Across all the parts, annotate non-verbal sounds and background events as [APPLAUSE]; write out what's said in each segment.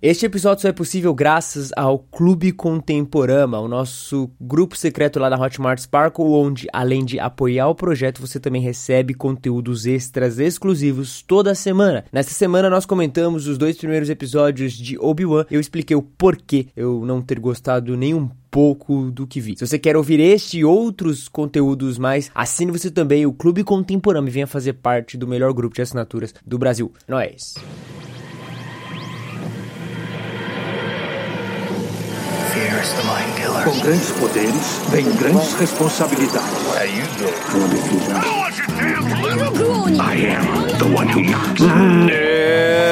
Este episódio só é possível graças ao Clube Contemporama, o nosso grupo secreto lá da Hotmart Sparkle, onde, além de apoiar o projeto, você também recebe conteúdos extras exclusivos toda semana. Nesta semana nós comentamos os dois primeiros episódios de Obi-Wan. Eu expliquei o porquê eu não ter gostado nenhum pouco do que vi. Se você quer ouvir este e outros conteúdos mais, assine você também o Clube Contemporâneo e venha fazer parte do melhor grupo de assinaturas do Brasil. Nós. Com grandes poderes, vem grandes responsabilidades. I am the one who knocks.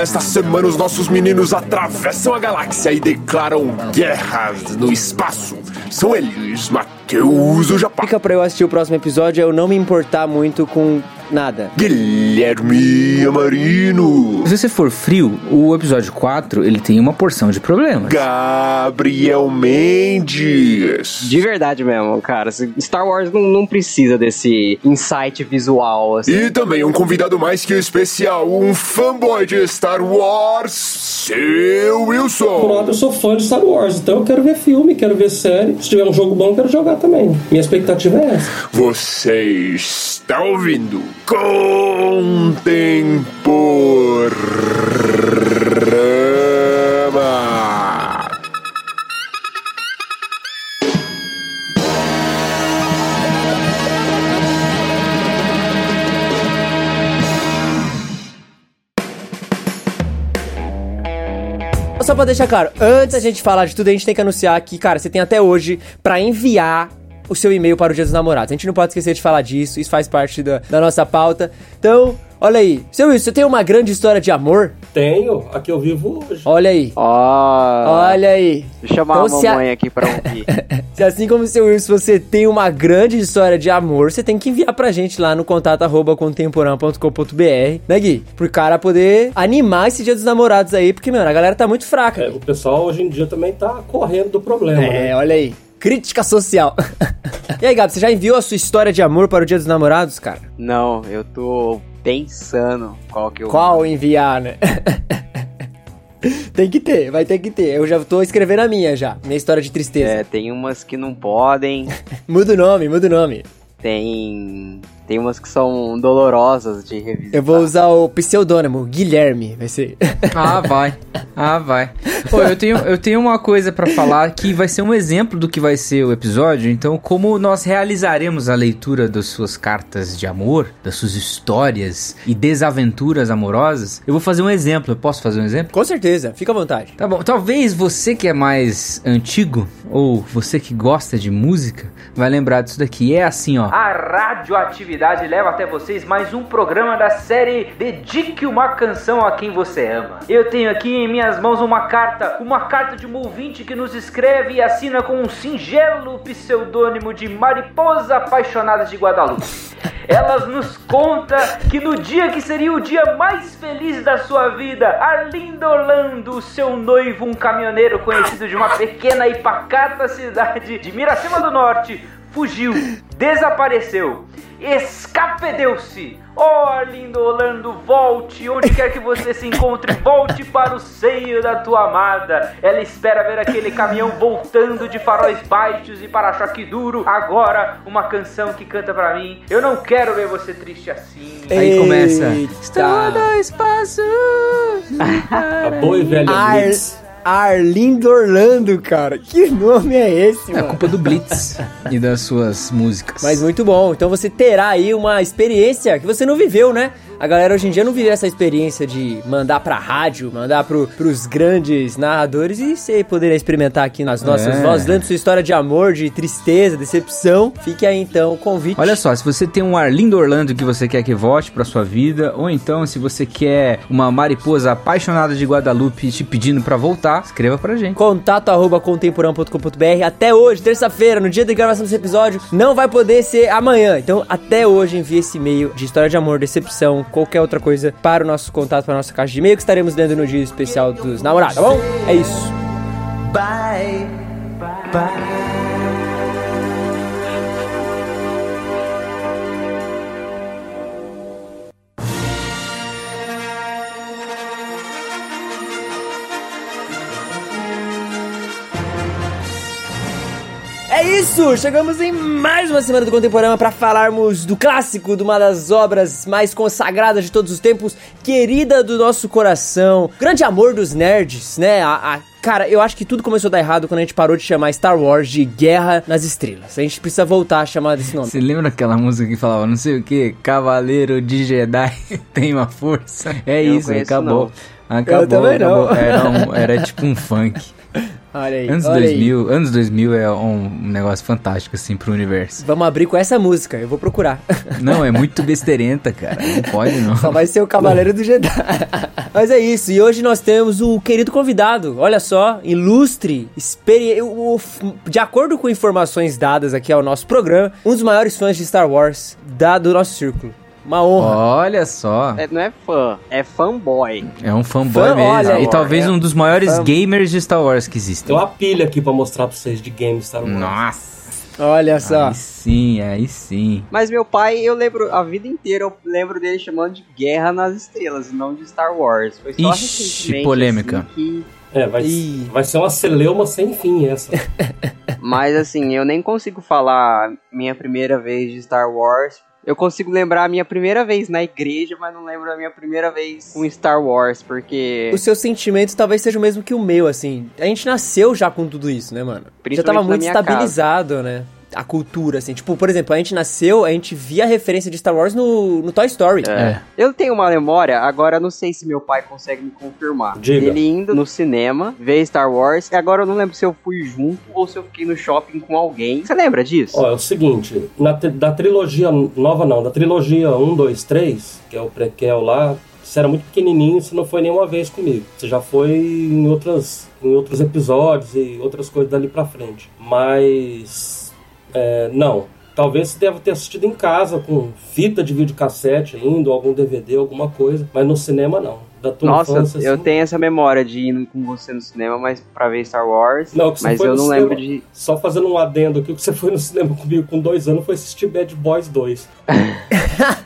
Esta semana, os nossos meninos atravessam a galáxia e declaram guerras no espaço. São eles, Matheus, o Japão. Fica pra eu assistir o próximo episódio, eu não me importar muito com nada. Guilherme Amarino. Se você for frio, o episódio 4, ele tem uma porção de problemas. Gabriel Mendes. De verdade mesmo, cara. Star Wars não, não precisa desse insight visual, assim. E também um convidado mais que especial, um fanboy de Star Wars, seu Wilson. Pronto, eu sou fã de Star Wars, então eu quero ver filme, quero ver série. Se tiver um jogo bom, eu quero jogar também. Minha expectativa é essa. Você está ouvindo Contemporama. Só pra deixar claro, antes da gente falar de tudo, a gente tem que anunciar que, cara, você tem até hoje pra enviar o seu e-mail para o Dia dos Namorados. A gente não pode esquecer de falar disso, isso faz parte da, da nossa pauta. Então, olha aí. Seu Wilson, você tem uma grande história de amor? Tenho, aqui eu vivo hoje. Olha aí. Ó, Olha aí. Deixa eu chamar Então, a se a- mamãe aqui pra ouvir. [LAUGHS] Se assim como o seu Wilson, você tem uma grande história de amor, você tem que enviar pra gente lá no contato arroba contemporâneo.com.br, né, Gui? Pro cara poder animar esse dia dos namorados aí, porque, mano, a galera tá muito fraca. É, o pessoal hoje em dia também tá correndo do problema, né? É, olha aí. Crítica social. [LAUGHS] e aí, Gabi, você já enviou a sua história de amor para o Dia dos Namorados, cara? Não, eu tô pensando qual que eu... Qual enviar, né? [LAUGHS] tem que ter, vai ter que ter. Eu já tô escrevendo a minha já, minha história de tristeza. É, tem umas que não podem, [LAUGHS] Muda o nome, muda o nome. tem... Tem umas que são dolorosas de revisitar. Eu vou usar o pseudônimo, Guilherme, vai ser. Ah, [LAUGHS] vai. Ah, vai. Pô, eu tenho, eu tenho uma coisa pra falar que vai ser um exemplo do que vai ser o episódio. Então, como nós realizaremos a leitura das suas cartas de amor, das suas histórias e desaventuras amorosas, eu vou fazer um exemplo. Eu posso fazer um exemplo? Com certeza, fica à vontade. Tá bom, talvez você que é mais antigo, ou você que gosta de música, vai lembrar disso daqui. É assim, ó. A radioatividade leva até vocês mais um programa da série Dedique uma canção a quem você ama. Eu tenho aqui em minhas mãos uma carta, uma carta de um ouvinte que nos escreve e assina com um singelo pseudônimo de Mariposa Apaixonada de Guadalupe. Elas nos conta que no dia que seria o dia mais feliz da sua vida, Arlindo Orlando, seu noivo, um caminhoneiro conhecido de uma pequena e pacata cidade de Miracema do Norte, fugiu, desapareceu, escapedeu-se. Oh, Arlindo Orlando, volte, onde quer que você se encontre, volte para o seio da tua amada. Ela espera ver aquele caminhão voltando de faróis baixos e para-choque duro. Agora, uma canção que canta pra mim. Eu não quero ver você triste assim. Aí começa. Eita. dois passos. [LAUGHS] A boa e velha Ar... Arlindo Orlando, cara. Que nome é esse, É mano? culpa do Blitz [LAUGHS] e das suas músicas. Mas muito bom. Então você terá aí uma experiência que você não viveu, né? A galera hoje em dia não vive essa experiência de mandar pra rádio, mandar pro, pros grandes narradores e você poderá experimentar aqui nas nossas É. vozes, dando sua história de amor, de tristeza, decepção. Fique aí então o convite. Olha só, se você tem um Arlindo Orlando que você quer que volte pra sua vida, ou então se você quer uma mariposa apaixonada de Guadalupe te pedindo pra voltar, escreva pra gente. Contato arroba contemporâneo.com.br Até hoje, terça-feira, no dia da gravação desse episódio, não vai poder ser amanhã. Então, até hoje, envie esse e-mail de história de amor, decepção, qualquer outra coisa para o nosso contato, para a nossa caixa de e-mail que estaremos lendo no dia especial dos namorados, tá bom? É isso. É isso! Chegamos em mais uma semana do Contemporâneo para falarmos do clássico, de uma das obras mais consagradas de todos os tempos, querida do nosso coração, grande amor dos nerds, né? A, a Cara, eu acho que tudo começou a dar errado quando a gente parou de chamar Star Wars de Guerra nas Estrelas. A gente precisa voltar a chamar desse nome. Você lembra aquela música que falava, não sei o que, Cavaleiro de Jedi [LAUGHS] tem uma força? É Eu isso, acabou. não. Acabou, Eu também não. acabou. Era, um- [LAUGHS] era tipo um funk. [LAUGHS] Olha aí. Anos olha aí. 2000, anos 2000 é um negócio fantástico assim pro universo. Vamos abrir com essa música, eu vou procurar. [LAUGHS] Não, é muito besteirenta, cara. Não pode não. Só vai ser o Cavaleiro do Jedi. [LAUGHS] Mas é isso, e hoje nós temos o querido convidado, olha só, ilustre, experi... de acordo com informações dadas aqui ao nosso programa, um dos maiores fãs de Star Wars da, do nosso círculo. Uma honra. Olha só. É, não é fã, é fanboy. É um fanboy Fã, mesmo. olha, e talvez é. um dos maiores Fã. gamers de Star Wars que existem. Tem uma pilha aqui pra mostrar pra vocês de games Star Wars. Nossa. Olha só. Aí sim, aí sim. Mas meu pai, eu lembro a vida inteira, eu lembro dele chamando de Guerra nas Estrelas, não de Star Wars. Foi só Ixi, recentemente, polêmica. assim, que- É, vai, Ih. vai ser uma celeuma sem fim essa. [LAUGHS] Mas assim, eu nem consigo falar minha primeira vez de Star Wars. Eu consigo lembrar a minha primeira vez na igreja, mas não lembro a minha primeira vez com Star Wars, porque. Os seus sentimentos talvez sejam o mesmo que o meu, assim. A gente nasceu já com tudo isso, né, mano? Já tava muito estabilizado, né? A cultura, assim. Tipo, por exemplo, a gente nasceu, a gente via a referência de Star Wars no, no Toy Story. É. Eu tenho uma memória, agora eu não sei se meu pai consegue me confirmar. Diga. Ele indo no cinema, ver Star Wars, e agora eu não lembro se eu fui junto ou se eu fiquei no shopping com alguém. Você lembra disso? Ó, é o seguinte, na da trilogia nova não, da trilogia 1, 2, 3, que é o prequel lá, você era muito pequenininho, você não foi nenhuma vez comigo. Você já foi em outras em outros episódios e outras coisas dali pra frente. Mas é, não, talvez você deva ter assistido em casa com fita de videocassete ainda, ou algum DVD, alguma coisa, mas no cinema não. Da tua Nossa, infância, eu assim, tenho essa memória de ir com você no cinema, mas pra ver Star Wars. Não, que você mas foi eu no não cinema. lembro de. Só fazendo um adendo aqui, o que você foi no cinema comigo com dois anos foi assistir Bad Boys 2. [LAUGHS]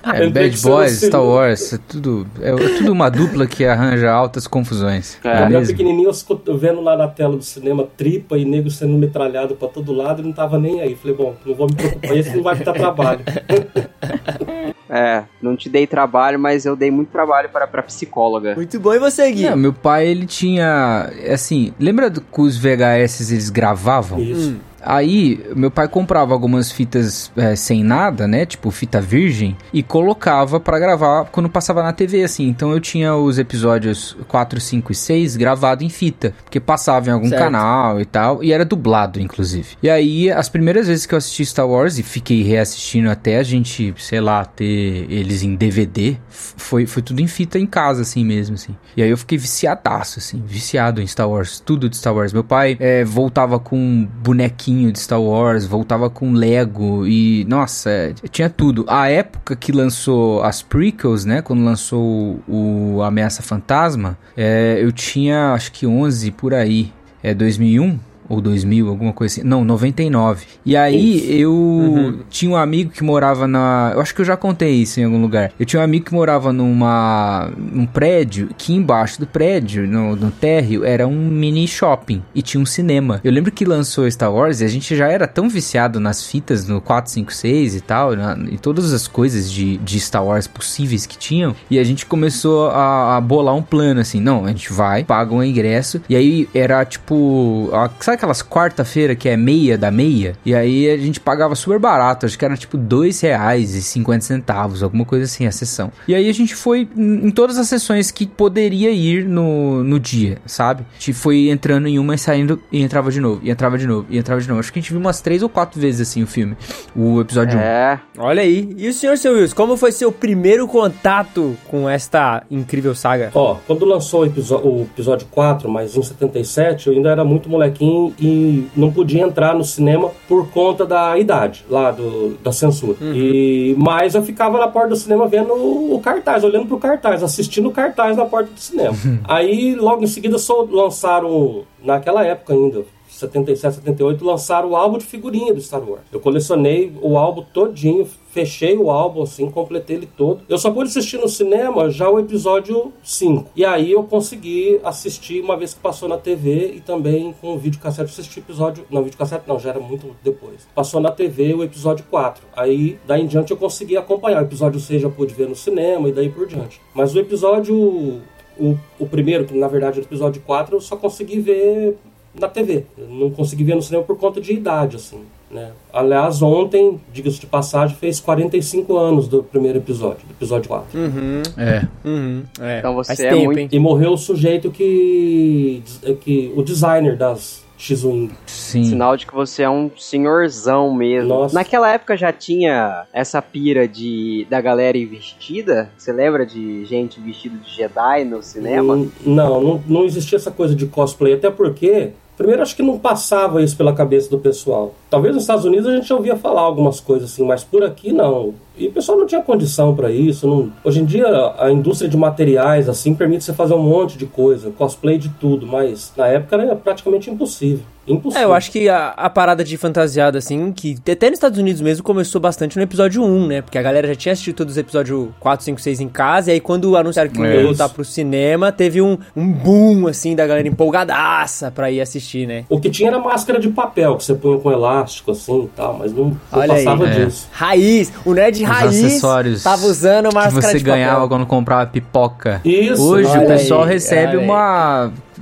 É, Bad Boys, Star Wars, é tudo, é, é tudo uma dupla que arranja altas confusões. É. não Quando eu era pequenininho, eu vendo lá na tela do cinema tripa e nego sendo metralhado pra todo lado e não tava nem aí. Falei, bom, não vou me preocupar, esse não vai me dar trabalho. [LAUGHS] É, não te dei trabalho, mas eu dei muito trabalho para pra psicóloga. Muito bom, e você, Gui? Não, meu pai, ele tinha, assim, lembra que os VHS eles gravavam? Isso. Aí, meu pai comprava algumas fitas é, sem nada, né? Tipo fita virgem, e colocava pra gravar quando passava na TV, assim. Então eu tinha os episódios 4, 5 e 6 gravado em fita, porque passava em algum Certo. canal e tal, e era dublado, inclusive. E aí, as primeiras vezes que eu assisti Star Wars e fiquei reassistindo até a gente, sei lá, ter eles em DVD, foi, foi tudo em fita em casa, assim mesmo, assim. E aí eu fiquei viciadaço, assim, viciado em Star Wars, tudo de Star Wars. Meu pai é, voltava com bonequinho de Star Wars, voltava com Lego e, nossa, tinha tudo. A época que lançou as prequels, né, quando lançou o Ameaça Fantasma, é, eu tinha acho que 11 por aí, é 2001 ou 2000, alguma coisa assim. Não, 99. E aí eu tinha um amigo que morava na. Eu acho que eu já contei isso em algum lugar. Eu tinha um amigo que morava numa. num prédio que embaixo do prédio, no, no térreo, era um mini shopping e tinha um cinema. Eu lembro que lançou Star Wars e a gente já era tão viciado nas fitas no 4, 5, 6 e tal, na, e todas as coisas de, de Star Wars possíveis que tinham. E a gente começou a, a bolar um plano assim: não, a gente vai, paga um ingresso. E aí era tipo. a- sabe aquelas quarta-feira que é meia da meia? E aí a gente pagava super barato, acho que era tipo dois reais e 50 centavos, alguma coisa assim a sessão. E aí a gente foi em todas as sessões que poderia ir no, no dia, sabe? A gente foi entrando em uma e saindo e entrava de novo, e entrava de novo, e entrava de novo. Acho que a gente viu umas três ou quatro vezes assim o filme, o episódio 1. É, Olha aí. E o senhor, seu Wilson, como foi seu primeiro contato com esta incrível saga? Ó, quando lançou o, episódio 4, mais um 77, eu ainda era muito molequinho e não podia entrar no cinema por conta da idade, lá do, da censura. E, mas eu ficava na porta do cinema vendo o cartaz, olhando pro cartaz, assistindo o cartaz na porta do cinema. Aí, logo em seguida, só lançaram, naquela época ainda, 77, 78, lançaram o álbum de figurinha do Star Wars. Eu colecionei o álbum todinho, fechei o álbum assim, completei ele todo. Eu só pude assistir no cinema já o episódio 5. E aí eu consegui assistir uma vez que passou na TV e também com o videocassete assisti o episódio. Não, videocassete não, já era muito depois. Passou na TV o episódio 4. Aí daí em diante eu consegui acompanhar. O episódio 6 já pude ver no cinema e daí por diante. Mas o episódio. O, o primeiro, que na verdade é o episódio 4, eu só consegui ver na TV. Eu não consegui ver no cinema por conta de idade, assim. Né? Aliás, ontem, diga-se de passagem, fez 45 anos do primeiro episódio, do episódio 4. Uhum. É. Uhum. É. Então você Faz é tempo, muito-? E morreu o sujeito que. que o designer das X-Wing. Sim. Sinal de que você é um senhorzão mesmo. Nossa. Naquela época já tinha essa pira de da galera ir vestida? Você lembra de gente vestida de Jedi no cinema? Hum, Não, não, não existia essa coisa de cosplay, até porque. Primeiro, acho que não passava isso pela cabeça do pessoal. Talvez nos Estados Unidos a gente ouvia falar algumas coisas assim, mas por aqui não. E o pessoal não tinha condição para isso. não- Hoje em dia, a indústria de materiais assim permite você fazer um monte de coisa, cosplay de tudo, mas na época era praticamente impossível. Impossível. É, eu acho que a, a parada de fantasiada, assim, que até nos Estados Unidos mesmo começou bastante no episódio 1, né? Porque a galera já tinha assistido todos os episódios 4, 5, 6 em casa, e aí quando anunciaram que É ia voltar pro cinema, teve um, um boom, assim, da galera empolgadaça pra ir assistir, né? O que tinha era máscara de papel, que você punha com elástico assim e tal, mas não, não Olha aí. passava É. disso. Raiz, o nerd Os raiz acessórios tava usando que máscara você de ganhava papel. quando comprava pipoca. Isso. Hoje olha o pessoal aí, recebe olha aí.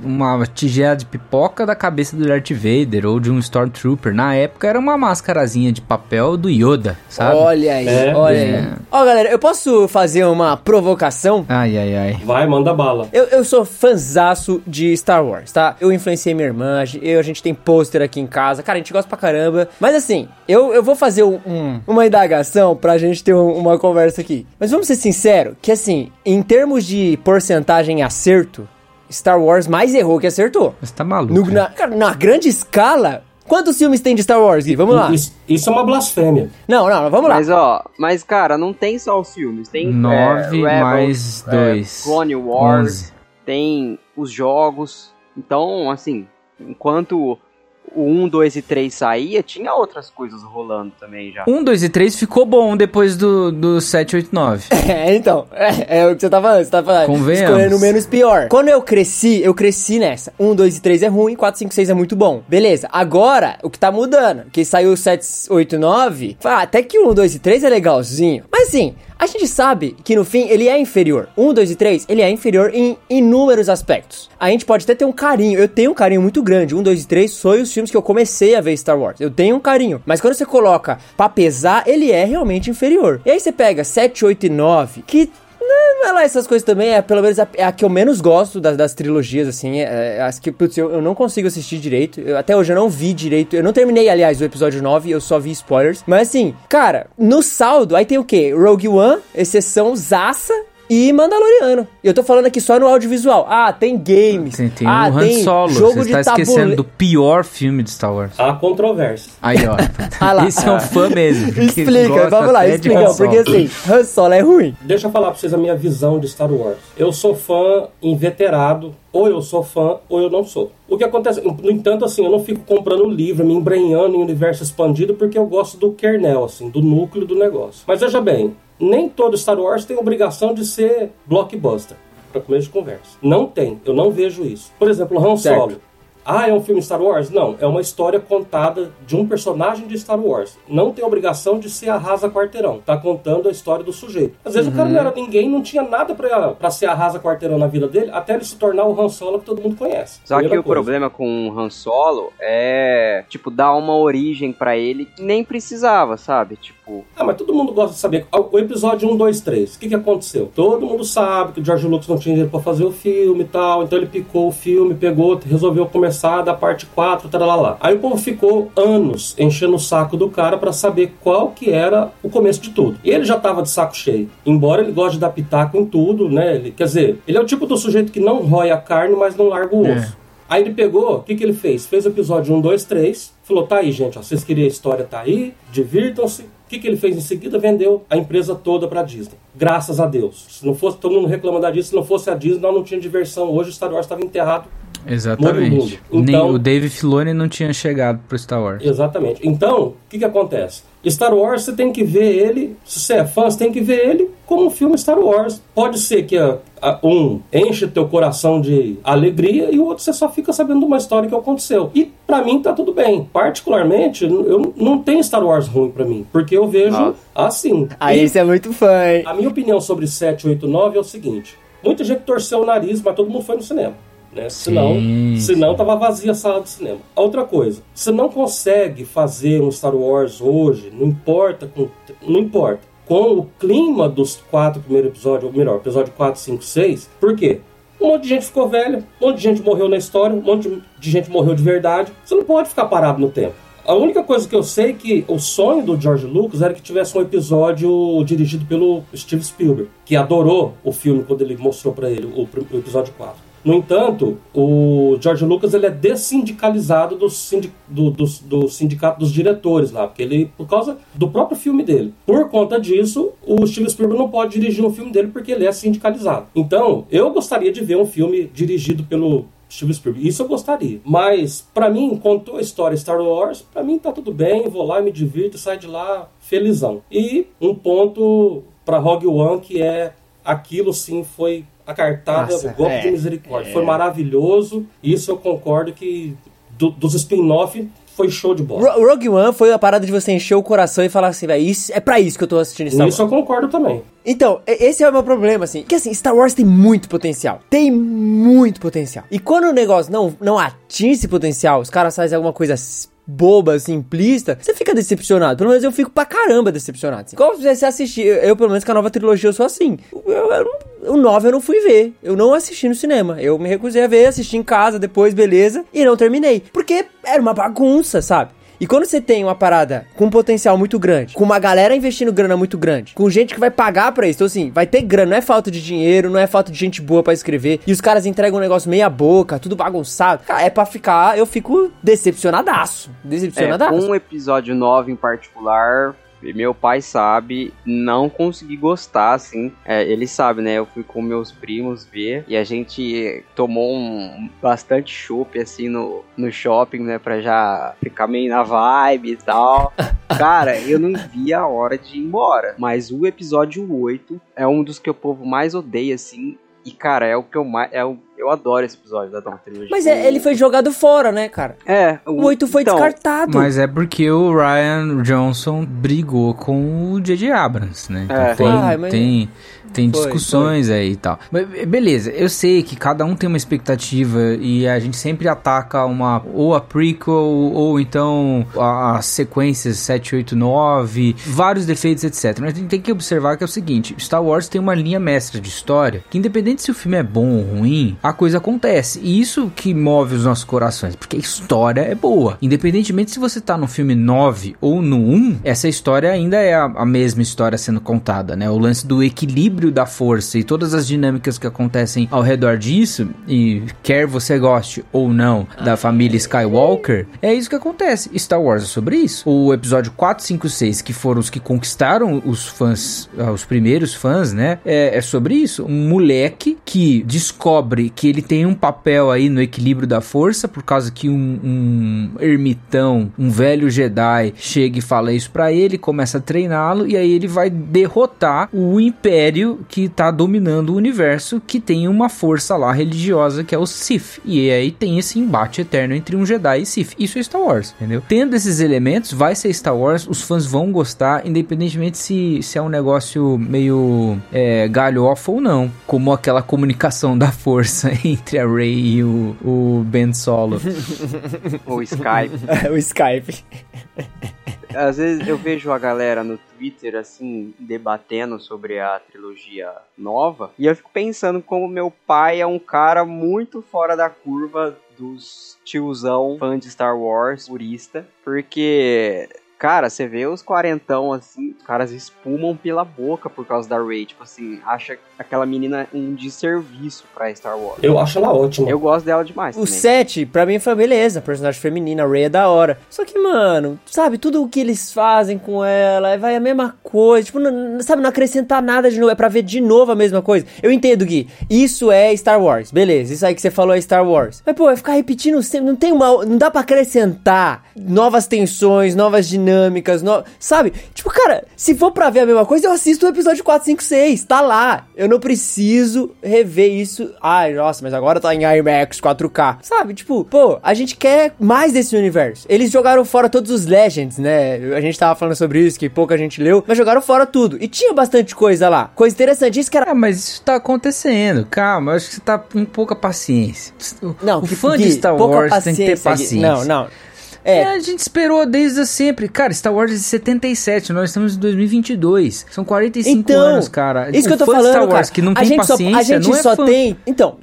Uma tigela de pipoca da cabeça do Darth Vader ou de um Stormtrooper. Na época era uma máscarazinha de papel do Yoda, sabe? Olha aí, É, olha é. aí. Ó, galera, eu posso fazer uma provocação? Ai, ai, ai. Vai, manda bala. Eu, eu sou fanzaço de Star Wars, tá? Eu influenciei minha irmã, eu, a gente tem pôster aqui em casa. Cara, a gente gosta pra caramba. Mas assim, eu, eu vou fazer um- um- uma indagação pra gente ter um- uma conversa aqui. Mas vamos ser sinceros, que assim, em termos de porcentagem e acerto, Star Wars mais errou que acertou. Você tá maluco. No- né? na, cara, na grande escala, quantos filmes tem de Star Wars, Gui? Vamos lá. Isso, isso é uma blasfêmia. Não, não, vamos lá. Mas ó, mas cara, não tem só os filmes, tem Nove é, Rebels, mais é, dois. Clone Wars, Onze. tem os jogos. Então, assim, enquanto o 1, 2 e 3 saía, tinha outras coisas rolando também já. Um, dois e três ficou bom depois do, do 7, 8, 9. É, então, é, é o que você tá falando, você tá falando, Convenhamos. escolhendo o menos pior. Quando eu cresci, eu cresci nessa. 1, 2 e 3 é ruim, 4, 5, 6 é muito bom. Beleza, agora, o que tá mudando, que saiu o 7, 8, 9, ah, até que o 1, 2 e 3 é legalzinho. Mas assim, a gente sabe que no fim ele é inferior. 1, 2 e 3, ele é inferior em inúmeros aspectos. A gente pode até ter um carinho, eu tenho um carinho muito grande. 1, 2 e 3 foi os filmes que eu comecei a ver Star Wars. Eu tenho um carinho. Mas quando você coloca pra pesar, ele é realmente inferior. E aí você pega 7, 8 e 9, que não é lá essas coisas também, é pelo menos a, é a que eu menos gosto das, das trilogias, assim. É, é as que, putz, eu, eu não consigo assistir direito. Eu- até hoje eu não vi direito. Eu não terminei, aliás, o episódio 9, eu só vi spoilers. Mas assim, cara, no saldo, aí tem o quê? Rogue One, exceção Zaça. E Mandaloriano. E eu tô falando aqui só no audiovisual. Ah, tem games. Tem, tem ah, o Han Solo. jogo Você de está esquecendo tabuleiro. do pior filme de Star Wars. Há controvérsia. Aí, ó. [LAUGHS] Ah lá. Esse é um fã mesmo. que Explica, vamos lá, explica. Porque assim, Han Solo é ruim. Deixa eu falar pra vocês a minha visão de Star Wars. Eu sou fã inveterado, ou eu sou fã, ou eu não sou. O que acontece, no entanto, assim, eu não fico comprando livro, me embrenhando em universo expandido, porque eu gosto do kernel, assim, do núcleo do negócio. Mas veja bem, nem todo Star Wars tem obrigação de ser blockbuster, para começo de conversa. Não tem, eu não vejo isso. Por exemplo, Han Certo. Solo. Ah, é um filme Star Wars? Não, é uma história contada de um personagem de Star Wars. Não tem obrigação de ser arrasa quarteirão. Tá contando a história do sujeito. Às vezes o cara não era ninguém, não tinha nada pra, pra ser arrasa quarteirão na vida dele, até ele se tornar o Han Solo que todo mundo conhece. Só que o problema com o Han Solo é, tipo, dar uma origem pra ele que nem precisava, sabe? Tipo, Ah, mas todo mundo gosta de saber. O episódio 1, 2, 3, o que, que aconteceu? Todo mundo sabe que o George Lucas não tinha dinheiro pra fazer o filme e tal, então ele picou o filme, pegou, resolveu começar da parte 4, lá. Aí o povo ficou anos enchendo o saco do cara pra saber qual que era o começo de tudo. E ele já tava de saco cheio. Embora ele goste de dar pitaco em tudo, né? Ele, quer dizer, ele é o tipo do sujeito que não rói a carne, mas não larga o osso. Aí ele pegou, o que, que ele fez? Fez o episódio 1, 2, 3, falou: tá aí, gente, ó, vocês queriam a história, tá aí, divirtam-se. O que, que ele fez em seguida? Vendeu a empresa toda pra Disney. Graças a Deus. Se não fosse, todo mundo reclama da Disney, se não fosse a Disney, nós não tínhamos diversão. Hoje o Star Wars estava enterrado Exatamente. Então, Nem o Dave Filoni não tinha chegado pro Star Wars. Exatamente. Então, o que, que acontece? Star Wars você tem que ver ele, se você é fã, você tem que ver ele como um filme Star Wars. Pode ser que a, a, um enche teu coração de alegria e o outro você só fica sabendo de uma história que aconteceu. E pra mim tá tudo bem. Particularmente, eu não tem Star Wars ruim pra mim, porque eu vejo Nossa. assim. Aí E você é muito fã, hein? a minha opinião sobre 789 é o seguinte: muita gente torceu o nariz, mas todo mundo foi no cinema. Né? Senão, Sim, senão sim. tava vazia a sala de cinema. Outra coisa, você não consegue fazer um Star Wars hoje, não importa, com, não importa, com o clima dos quatro primeiros episódios, ou melhor, episódio 4, 5, 6. Por quê? Um monte de gente ficou velha, um monte de gente morreu na história, um monte de gente morreu de verdade. Você não pode ficar parado no tempo. A única coisa que eu sei é que o sonho do George Lucas era que tivesse um episódio dirigido pelo Steve Spielberg, que adorou o filme quando ele mostrou pra ele o, o episódio 4. No entanto, o George Lucas ele é dessindicalizado do, sindi do, do, do sindicato dos diretores lá, porque ele, por causa do próprio filme dele. Por conta disso, o Steven Spielberg não pode dirigir um filme dele porque ele é sindicalizado. Então, eu gostaria de ver um filme dirigido pelo Steven Spielberg. Isso eu gostaria. Mas, pra mim, contou a história Star Wars, pra mim tá tudo bem, vou lá, me divirto saio de lá felizão. E um ponto pra Rogue One que é aquilo sim foi a cartada, Nossa, o golpe é, de misericórdia. Foi maravilhoso. Isso eu concordo que do- dos spin-off foi show de bola. Ro- Rogue One foi a parada de você encher o coração e falar assim, velho, isso é pra isso que eu tô assistindo Star Wars. Isso eu concordo também. Então, esse é o meu problema, assim. Que assim, Star Wars tem muito potencial. Tem muito potencial. E quando o negócio não, não atinge esse potencial, os caras fazem alguma coisa boba, simplista, você fica decepcionado. Pelo menos eu fico pra caramba decepcionado. Assim. Como você assistir, eu, pelo menos com a nova trilogia eu sou assim. Eu, não- o 9 eu não fui ver. Eu não assisti no cinema. Eu me recusei a ver, assisti em casa depois, beleza. E não terminei. Porque era uma bagunça, sabe? E quando você tem uma parada com um potencial muito grande, com uma galera investindo grana muito grande, com gente que vai pagar pra isso, então assim, vai ter grana, não é falta de dinheiro, não é falta de gente boa pra escrever, e os caras entregam um negócio meia boca, tudo bagunçado, cara, é pra ficar, eu fico decepcionadaço, É, decepcionadaço. um episódio 9 em particular, meu pai sabe, não consegui gostar, assim. É, ele sabe, né? Eu fui com meus primos ver e a gente tomou um bastante chopp, assim, no, no shopping, né? Pra já ficar meio na vibe e tal. [LAUGHS] Cara, eu não vi a hora de ir embora. Mas o episódio 8 é um dos que o povo mais odeia, assim. E, cara, é o que eu mais. É o, eu adoro esse episódio da Nova Trilogia. Mas é, ele foi jogado fora, né, cara? É, O 8 foi então, descartado. Mas é porque o Ryan Johnson brigou com o J.J. Abrams, né? Então É. tem, Ai, mas- tem, tem Foi, discussões aí e tal. Mas, beleza, eu sei que cada um tem uma expectativa e a gente sempre ataca uma ou a prequel ou então as sequências 7, 8, 9, vários defeitos, etc. Mas a gente tem que observar que é o seguinte, Star Wars tem uma linha mestra de história que independente se o filme é bom ou ruim, a coisa acontece. E isso que move os nossos corações, porque a história é boa. Independentemente se você tá no filme 9 ou no 1, essa história ainda é a, a mesma história sendo contada, né? O lance do equilíbrio da força e todas as dinâmicas que acontecem ao redor disso, e quer você goste ou não da família Skywalker, é isso que acontece. Star Wars é sobre isso. O episódio 4, 5, 6, que foram os que conquistaram os fãs, ah, os primeiros fãs, né? É, é sobre isso. Um moleque que descobre que ele tem um papel aí no equilíbrio da força, por causa que um, um ermitão, um velho Jedi, chega e fala isso pra ele, começa a treiná-lo, e aí ele vai derrotar o império que tá dominando o universo, que tem uma força lá religiosa que é o Sith. E aí tem esse embate eterno entre um Jedi e Sith. Isso é Star Wars, entendeu? Tendo esses elementos, vai ser Star Wars, os fãs vão gostar, independentemente se, se é um negócio meio é, galhofa ou não. Como aquela comunicação da força [LAUGHS] entre a Rey e o, o Ben Solo. [LAUGHS] O Skype. [LAUGHS] o Skype. [LAUGHS] Às vezes eu vejo a galera no Twitter, assim, debatendo sobre a trilogia nova, e eu fico pensando como meu pai é um cara muito fora da curva dos tiozão fã de Star Wars, purista, porque Cara, você vê os quarentão assim, os caras espumam pela boca por causa da Rey. Tipo assim, acha aquela menina um desserviço pra Star Wars. Eu acho ela ótima. Eu gosto dela demais. O também. 7, pra mim, foi beleza. Personagem feminina, a Rey é da hora. Só que, mano, sabe, tudo o que eles fazem com ela, vai a mesma coisa. Tipo, não, sabe, não acrescentar nada de novo. É pra ver de novo a mesma coisa. Eu entendo, Gui. Isso é Star Wars. Beleza, isso aí que você falou é Star Wars. Mas, pô, vai ficar repetindo sempre. Não tem uma. Não dá pra acrescentar novas tensões, novas dinâmicas, no... sabe? Tipo, cara, se for pra ver a mesma coisa, eu assisto o episódio 4, 5, 6. Tá lá. Eu não preciso rever isso. Ai, nossa, mas agora tá em IMAX 4K. Sabe? Tipo, pô, a gente quer mais desse universo. Eles jogaram fora todos os Legends, né? A gente tava falando sobre isso, que pouca gente leu, mas jogaram fora tudo. E tinha bastante coisa lá. Coisa interessante. Isso que era. Ah, mas isso tá acontecendo. Calma, eu acho que você tá com pouca paciência. Não, o que- fã Gui, de Star Wars tem que ter Gui. paciência. Não, não. É, a gente esperou desde sempre. Cara, Star Wars é de 77, nós estamos em 2022. São 45 então, anos, cara. Isso que O eu tô falando, Star Wars cara. que não a tem gente paciência, só, a gente não é só tem, então,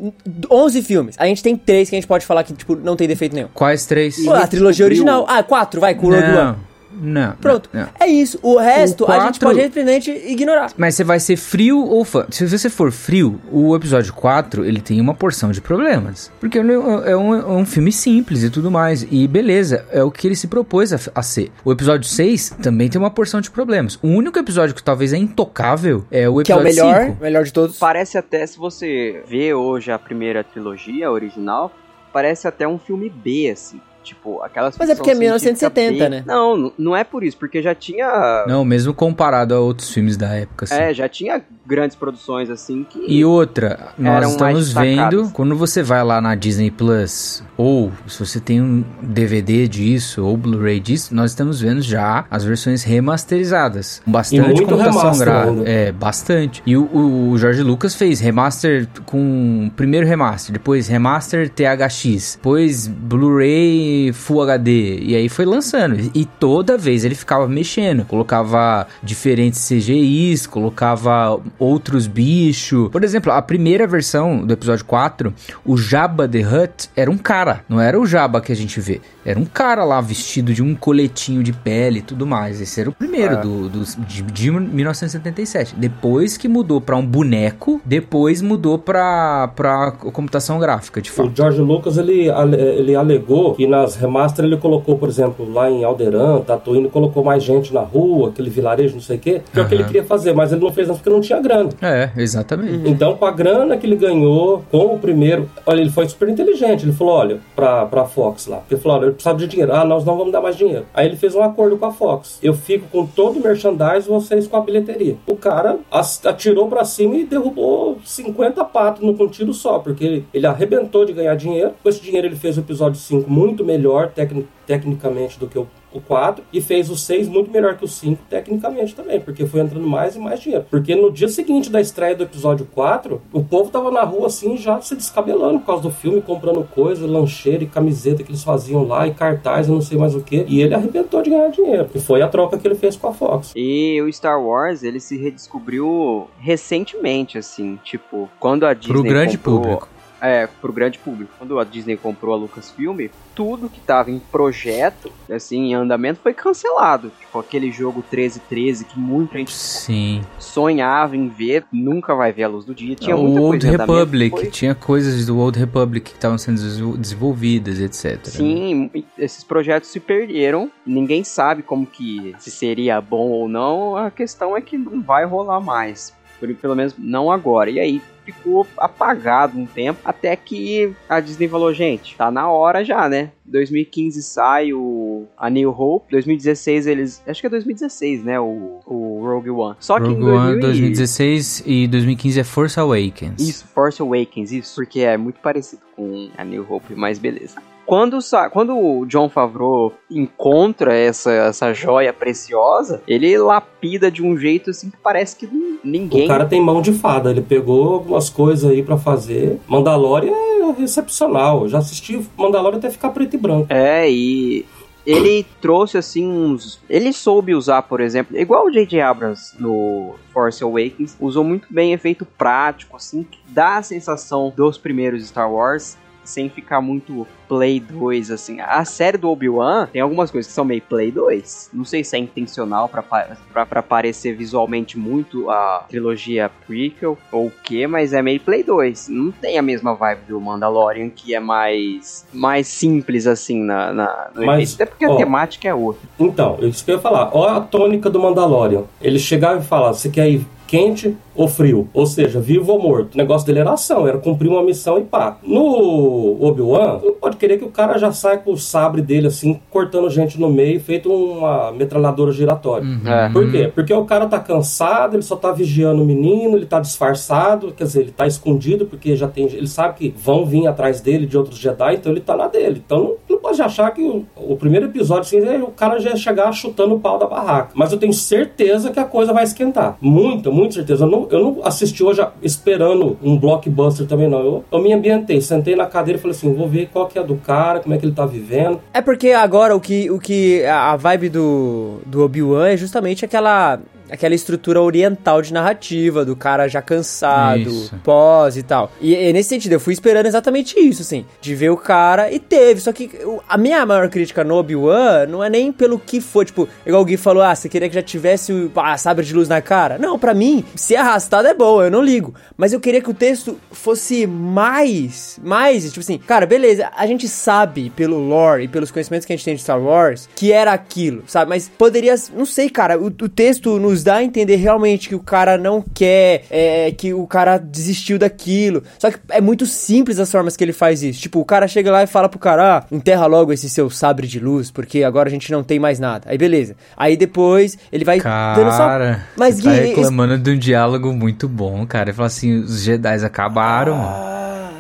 11 filmes. A gente tem três que a gente pode falar que tipo não tem defeito nenhum. Quais três? Pô, a trilogia original. Ah, quatro, vai com o Rogue One. Não. Pronto. não, não. É isso. O resto O a gente quatro- pode simplesmente ignorar. Mas você vai ser frio ou fã? Se você for frio, o episódio 4, ele tem uma porção de problemas. Porque é um, é um- é um filme simples e tudo mais. E beleza, é o que ele se propôs a, a ser. O episódio 6 também tem uma porção de problemas. O único episódio que talvez é intocável é o Que é o episódio melhor, 5. melhor de todos. Parece até, se você vê hoje a primeira trilogia original, parece até um filme B, assim. Tipo, aquelas Mas é porque é ficção científica 1970, B. né? Não, não é por isso, porque já tinha. Não, mesmo comparado a outros filmes da época. assim. É, já tinha grandes produções assim que. E outra, nós estamos vendo, quando você vai lá na Disney Plus, ou se você tem um DVD disso, ou Blu-ray disso, nós estamos vendo já as versões remasterizadas. Com bastante computação gráfica. É, bastante. E o, o Jorge Lucas fez remaster com primeiro remaster, depois remaster THX, depois Blu-ray Full HD, e aí foi lançando. E toda vez ele ficava mexendo, colocava diferentes CGIs, colocava outros bichos. Por exemplo, a primeira versão do episódio 4, o Jabba the Hutt era um cara, não era o Jabba que a gente vê. Era um cara lá vestido de um coletinho de pele e tudo mais. Esse era o primeiro do, do- de, de 1977. Depois que mudou pra um boneco, depois mudou pra, pra computação gráfica, de O fato. George Lucas, ele, ele alegou que nas remaster ele colocou, por exemplo, lá em Alderan, Tatooine, colocou mais gente na rua, aquele vilarejo, não sei o quê, que é o que ele queria fazer, mas ele não fez porque não tinha grana. É, exatamente. Então, com a grana que ele ganhou com o primeiro, olha, ele foi super inteligente. Ele falou: olha, pra, pra Fox lá. Ele falou: olha, eu precisava de dinheiro. Ah, nós não vamos dar mais dinheiro. Aí ele fez um acordo com a Fox. Eu fico com todo o merchandise, vocês com a bilheteria. O cara atirou pra cima e derrubou 50 patos no tiro só, porque ele, ele arrebentou de ganhar dinheiro. Com esse dinheiro, ele fez o episódio 5 muito melhor tecni- tecnicamente do que o o 4 e fez o 6 muito melhor que o 5 tecnicamente também, porque foi entrando mais e mais dinheiro. Porque no dia seguinte da estreia do episódio 4, o povo tava na rua assim já se descabelando por causa do filme, comprando coisa, lancheira e camiseta que eles faziam lá e cartaz, eu não sei mais o que. E ele arrebentou de ganhar dinheiro. E foi a troca que ele fez com a Fox. E o Star Wars, ele se redescobriu recentemente, assim, tipo, quando a Disney Pro grande comprou- público. É, pro grande público. Quando a Disney comprou a Lucasfilm, tudo que tava em projeto, assim, em andamento, foi cancelado. Tipo, aquele jogo 1313 que muita gente Sim. sonhava em ver, nunca vai ver a luz do dia. Tinha muita o coisa Old Republic, foi- tinha coisas do Old Republic que estavam sendo desenvol- desenvolvidas, etc. né? Sim, esses projetos se perderam. Ninguém sabe como que se seria bom ou não. A questão é que não vai rolar mais. Pelo menos não agora. E aí ficou apagado um tempo até que a Disney falou, gente, tá na hora já, né? 2015 sai o a New Hope, 2016 eles, acho que é 2016, né, o, o Rogue One. Só que Rogue em One 2000 e- 2016 e 2015 é Force Awakens. isso, Force Awakens, isso, porque é muito parecido com a New Hope, mas beleza. Quando, quando o John Favreau encontra essa, essa joia preciosa, ele lapida de um jeito assim que parece que ninguém. O cara tem mão de fada, ele pegou algumas coisas aí pra fazer. Mandalorian é excepcional. Eu já assisti Mandalorian até ficar preto e branco. É, e ele trouxe assim uns. Ele soube usar, por exemplo, igual o J.J. Abrams no Force Awakens, usou muito bem efeito prático, assim, que dá a sensação dos primeiros Star Wars. Sem ficar muito Play 2, assim. A série do Obi-Wan tem algumas coisas que são meio Play 2. Não sei se é intencional pra, pa- pra, pra parecer visualmente muito a trilogia prequel ou o que, mas é meio Play 2. Não tem a mesma vibe do Mandalorian, que é mais, mais simples, assim, na, na, no Mas, início. Até porque a ó, temática é outra. Então, isso que eu ia falar. Olha a tônica do Mandalorian. Ele chegava e falava: você quer ir quente ou frio? Ou seja, vivo ou morto. O negócio dele era ação, era cumprir uma missão e pá. No Obi-Wan, não pode querer que o cara já saia com o sabre dele assim, cortando gente no meio, feito uma metralhadora giratória. É. Por quê? Porque o cara tá cansado, ele só tá vigiando o menino, ele tá disfarçado, quer dizer, ele tá escondido, porque já tem. Ele sabe que vão vir atrás dele de outros Jedi, então ele tá na dele. Então não, não pode achar que o, o primeiro episódio, assim, é, o cara já ia chegar chutando o pau da barraca. Mas eu tenho certeza que a coisa vai esquentar. Muita, muita certeza. Eu não, eu não assisti hoje esperando um blockbuster também, não. Eu, eu me ambientei, sentei na cadeira e falei assim: vou ver qual que é do cara, como é que ele tá vivendo. É porque agora o que, o que a vibe do, do Obi-Wan é justamente aquela aquela estrutura oriental de narrativa do cara já cansado, Isso. pós e tal. E, e nesse sentido, eu fui esperando exatamente isso, assim, de ver o cara e teve. Só que a minha maior crítica no Obi-Wan não é nem pelo que foi, tipo, igual o Gui falou, ah, você queria que já tivesse o ah, sabre de luz na cara? Não, pra mim, se é arrastado é bom, eu não ligo. Mas eu queria que o texto fosse mais, mais, tipo assim, cara, beleza, a gente sabe pelo lore e pelos conhecimentos que a gente tem de Star Wars que era aquilo, sabe? Mas poderia, não sei, cara, o, o texto nos dá a entender realmente que o cara não quer, é, que o cara desistiu daquilo. Só que é muito simples as formas que ele faz isso. Tipo, o cara chega lá e fala pro cara, ah, enterra logo esse seu sabre de luz, porque agora a gente não tem mais nada. Aí beleza. Aí depois ele vai dando só... Cara, Mas você tá Gui, esse- reclamando de um diálogo muito bom, cara. Ele fala assim, os Jedi acabaram. Ah.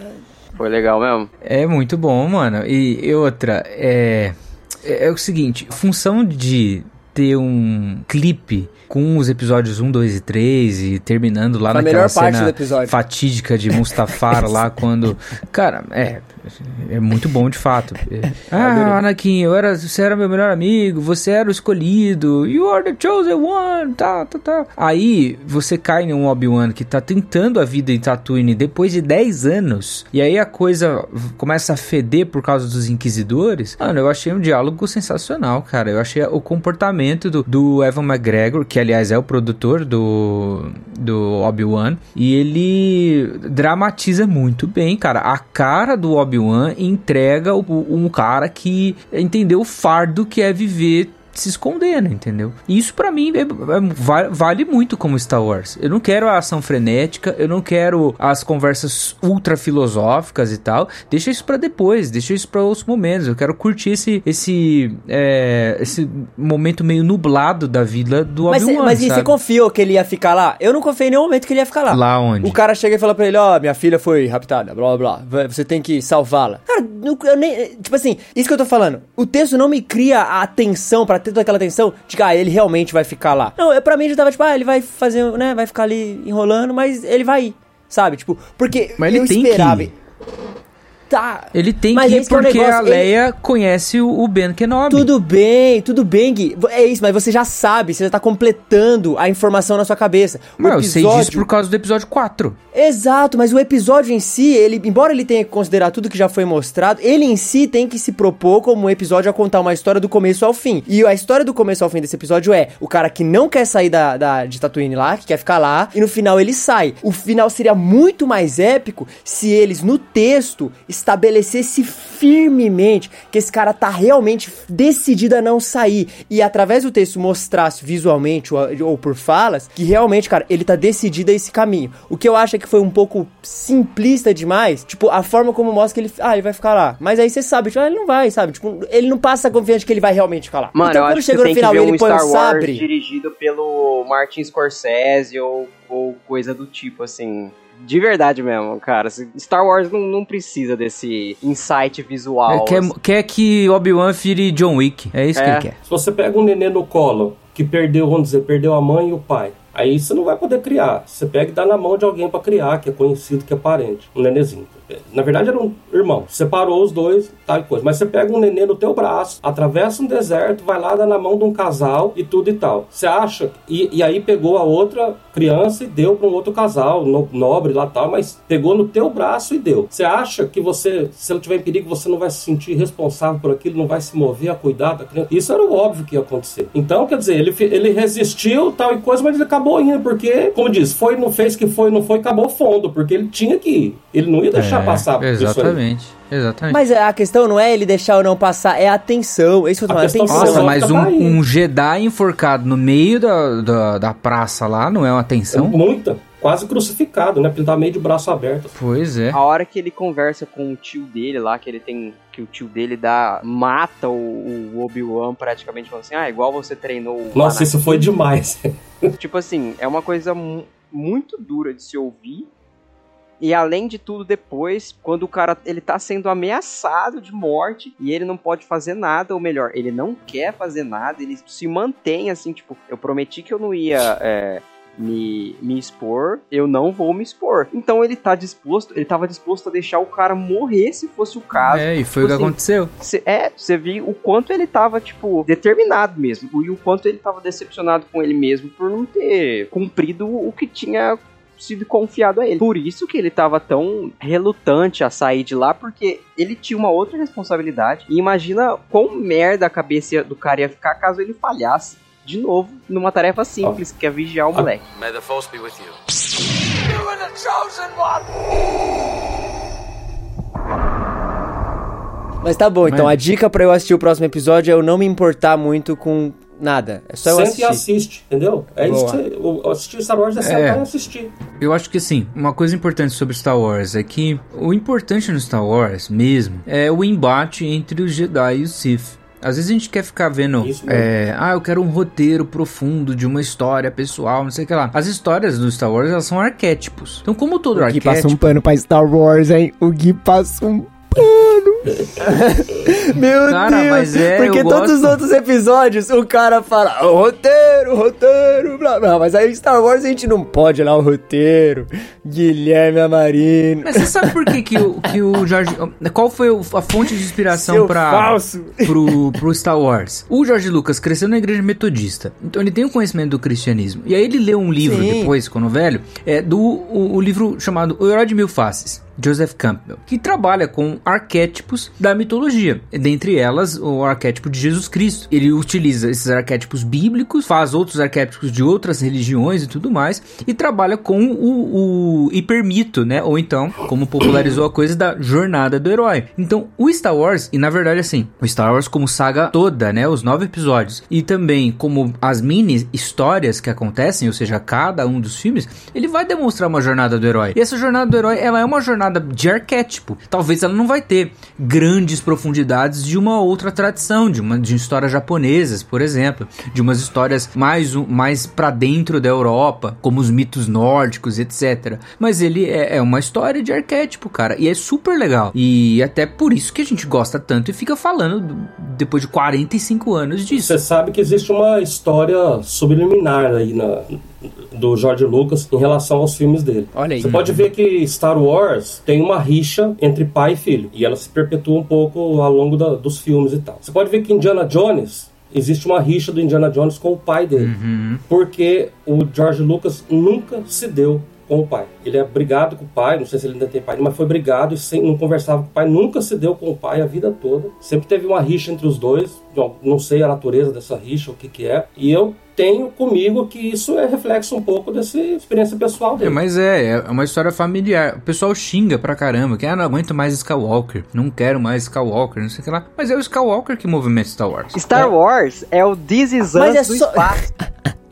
Foi legal mesmo. É muito bom, mano. E, e outra, é, é. É o seguinte: função de ter um clipe com os episódios 1, 2 e 3 e terminando lá a naquela melhor parte cena do episódio. fatídica de Mustafar lá [LAUGHS] quando. Cara, é. É muito bom de fato. [LAUGHS] É. Ah, Anakin, eu era, você era meu melhor amigo, você era o escolhido, you are the chosen one, tá, tá, tá. Aí você cai num Obi-Wan que tá tentando a vida em Tatooine depois de 10 anos, e aí a coisa começa a feder por causa dos inquisidores. Mano, eu achei um diálogo sensacional, cara. Eu achei o comportamento do, do Evan McGregor, que aliás é o produtor do, do Obi-Wan, e ele dramatiza muito bem, cara. A cara do Obi-Wan entrega o- um cara que entendeu o fardo que é viver se escondendo, entendeu? E isso pra mim é- é- va- vale muito como Star Wars. Eu não quero a ação frenética, eu não quero as conversas ultra filosóficas e tal. Deixa isso pra depois, deixa isso pra outros momentos. Eu quero curtir esse esse é, esse momento meio nublado da vida do Mas, Obi-Wan, mas e você confiou que ele ia ficar lá? Eu não confiei em nenhum momento que ele ia ficar lá. Lá onde? O cara chega e fala pra ele, ó, minha filha foi raptada, blá blá blá, você tem que salvá-la. Cara, eu nem, tipo assim, isso que eu tô falando, o texto não me cria a atenção, pra ter toda aquela atenção, de que, ah, ele realmente vai ficar lá. Não, eu, pra mim já tava tipo, ah, ele vai fazer, né, vai ficar ali enrolando, mas ele vai ir, sabe? Tipo, porque Mas ele eu tem que esperava... ir. Tá. Ele tem Mas que ir é porque a negócio, ele- Leia conhece o, Ben Kenobi. Tudo bem, tudo bem, Gui. É isso, mas você já sabe, você já tá completando a informação na sua cabeça. O Mas eu sei disso por causa do episódio 4. Exato, mas o episódio em si, ele, embora ele tenha que considerar tudo que já foi mostrado, ele em si tem que se propor como um episódio a contar uma história do começo ao fim. E a história do começo ao fim desse episódio é o cara que não quer sair da, da, de Tatooine lá, que quer ficar lá, e no final ele sai. O final seria muito mais épico se eles, no texto, estabelecessem firmemente que esse cara tá realmente decidido a não sair. E através do texto mostrasse visualmente ou, ou por falas que realmente, cara, ele tá decidido a esse caminho. O que eu acho é que foi um pouco simplista demais. Tipo, a forma como mostra que ele. Ah, ele vai ficar lá. Mas aí você sabe, tipo, ah, ele não vai, sabe? Tipo, ele não passa confiante que ele vai realmente ficar lá. Mano, então, eu quando acho que chegou no que final ver ele um põe Star Wars sabre. dirigido pelo Martin Scorsese ou, ou coisa do tipo, assim. De verdade mesmo, cara. Star Wars não, não precisa desse insight visual. Ele quer, assim. quer que Obi-Wan vire John Wick. É isso que É. ele quer. Se você pega um nenê no colo que perdeu, vamos dizer, perdeu a mãe e o pai, aí você não vai poder criar. Você pega e dá na mão de alguém pra criar, que é conhecido, que é parente. Um nenezinho. Na verdade eram irmãos. Separou os dois, tal coisa. Mas você pega um nenê no teu braço, atravessa um deserto, vai lá, dá na mão de um casal e tudo e tal. Você acha... E, e aí pegou a outra criança e deu para um outro casal, no, nobre lá tal, mas pegou no teu braço e deu. Você acha que você, se ele tiver em perigo, você não vai se sentir responsável por aquilo, não vai se mover a cuidar da criança? Isso era o óbvio que ia acontecer. Então, quer dizer, ele, ele resistiu, tal e coisa, mas ele acabou indo, porque, como diz, foi, não fez que foi, não foi, acabou fundo, porque ele tinha que ir. Ele não ia deixar É, passar isso. Exatamente. Exatamente. Mas a questão não é ele deixar ou não passar, é a atenção. É isso que eu tô falando, atenção. Nossa, mas Tá aí. um, um Jedi enforcado no meio da, da, da praça lá não é uma tensão? Muita. Quase crucificado, né? Porque ele tá meio de braço aberto. Pois é. A hora que ele conversa com o tio dele lá, que ele tem. Que o tio dele dá. mata o, o Obi-Wan praticamente falando assim, ah, igual você treinou o Nossa, isso Anakin." foi demais. [LAUGHS] Tipo assim, é uma coisa mu- muito dura de se ouvir. E além de tudo, depois, quando o cara ele tá sendo ameaçado de morte e ele não pode fazer nada, ou melhor, ele não quer fazer nada, ele se mantém assim, tipo, eu prometi que eu não ia é, me, me expor, eu não vou me expor. Então ele tá disposto, ele tava disposto a deixar o cara morrer se fosse o caso. É, e foi o que Tipo assim, aconteceu. Cê- é, você viu o quanto ele tava, tipo, determinado mesmo. E o quanto ele tava decepcionado com ele mesmo por não ter cumprido o que tinha sido confiado a ele. Por isso que ele tava tão relutante a sair de lá, porque ele tinha uma outra responsabilidade. E imagina quão merda a cabeça do cara ia ficar caso ele falhasse. De novo, numa tarefa simples, que é vigiar o moleque. May the force be with you. Mas tá bom, então a dica pra eu assistir o próximo episódio é eu não me importar muito com nada. É só eu Sente assistir. e assiste, entendeu? É isso Boa. que você, o, assistir Star Wars é sentar e assistir. Eu acho que assim, uma coisa importante sobre Star Wars é que o importante no Star Wars mesmo é o embate entre os Jedi e os Sith. Às vezes a gente quer ficar vendo, Isso é, ah, eu quero um roteiro profundo de uma história pessoal, não sei o que lá. As histórias do Star Wars, elas são arquétipos. Então, como todo O Gui arquétipo... passa um pano pra Star Wars, hein? O Gui passa um. [LAUGHS] Meu Cara, Deus. é, Porque todos os gosto. outros episódios o cara fala "Ó, roteiro, roteiro, blá blá. Mas aí em Star Wars a gente não pode lá o roteiro. Guilherme Amarino. Mas você sabe por que, que, o, que o George... Qual foi o- a fonte de inspiração falso. pro, pro Star Wars. O George Lucas cresceu na igreja metodista, então ele tem um conhecimento do cristianismo. E aí ele leu um livro Sim. depois, quando velho, é do o, o livro chamado O Herói de Mil Faces. Joseph Campbell, que trabalha com arquétipos da mitologia, dentre elas o arquétipo de Jesus Cristo. Ele utiliza esses arquétipos bíblicos, faz outros arquétipos de outras religiões e tudo mais, e trabalha com o, o hipermito, né? Ou então, como popularizou a coisa da jornada do herói. Então, o Star Wars, e na verdade assim, o Star Wars como saga toda, né? Os nove episódios, e também como as mini histórias que acontecem, ou seja, cada um dos filmes, ele vai demonstrar uma jornada do herói. E essa jornada do herói, ela é uma jornada de arquétipo. Talvez ela não vai ter grandes profundidades de uma outra tradição, de uma de histórias japonesas, por exemplo, de umas histórias mais mais para dentro da Europa, como os mitos nórdicos, etc. Mas ele é, é uma história de arquétipo, cara, e é super legal. E até por isso que a gente gosta tanto e fica falando do- depois de 45 anos disso. Você sabe que existe uma história subliminar aí na, do George Lucas em relação aos filmes dele. Olha aí. Você pode ver que Star Wars tem uma rixa entre pai e filho. E ela se perpetua um pouco ao longo da- dos filmes e tal. Você pode ver que Indiana Jones. Existe uma rixa do Indiana Jones com o pai dele. Porque o George Lucas nunca se deu com o pai. Ele é brigado com o pai, não sei se ele ainda tem pai, mas foi brigado e sem, não conversava com o pai, nunca se deu com o pai a vida toda. Sempre teve uma rixa entre os dois, não, não sei a natureza dessa rixa, o que que é. E eu tenho comigo que isso é reflexo um pouco dessa experiência pessoal É, dele. mas é, é uma história familiar. O pessoal xinga pra caramba, que ah, não aguento mais Skywalker, não quero mais Skywalker, não sei o que lá. Mas é o Skywalker que movimenta Star Wars. Star Wars é o This Is Mas Us é do só- espaço. [LAUGHS]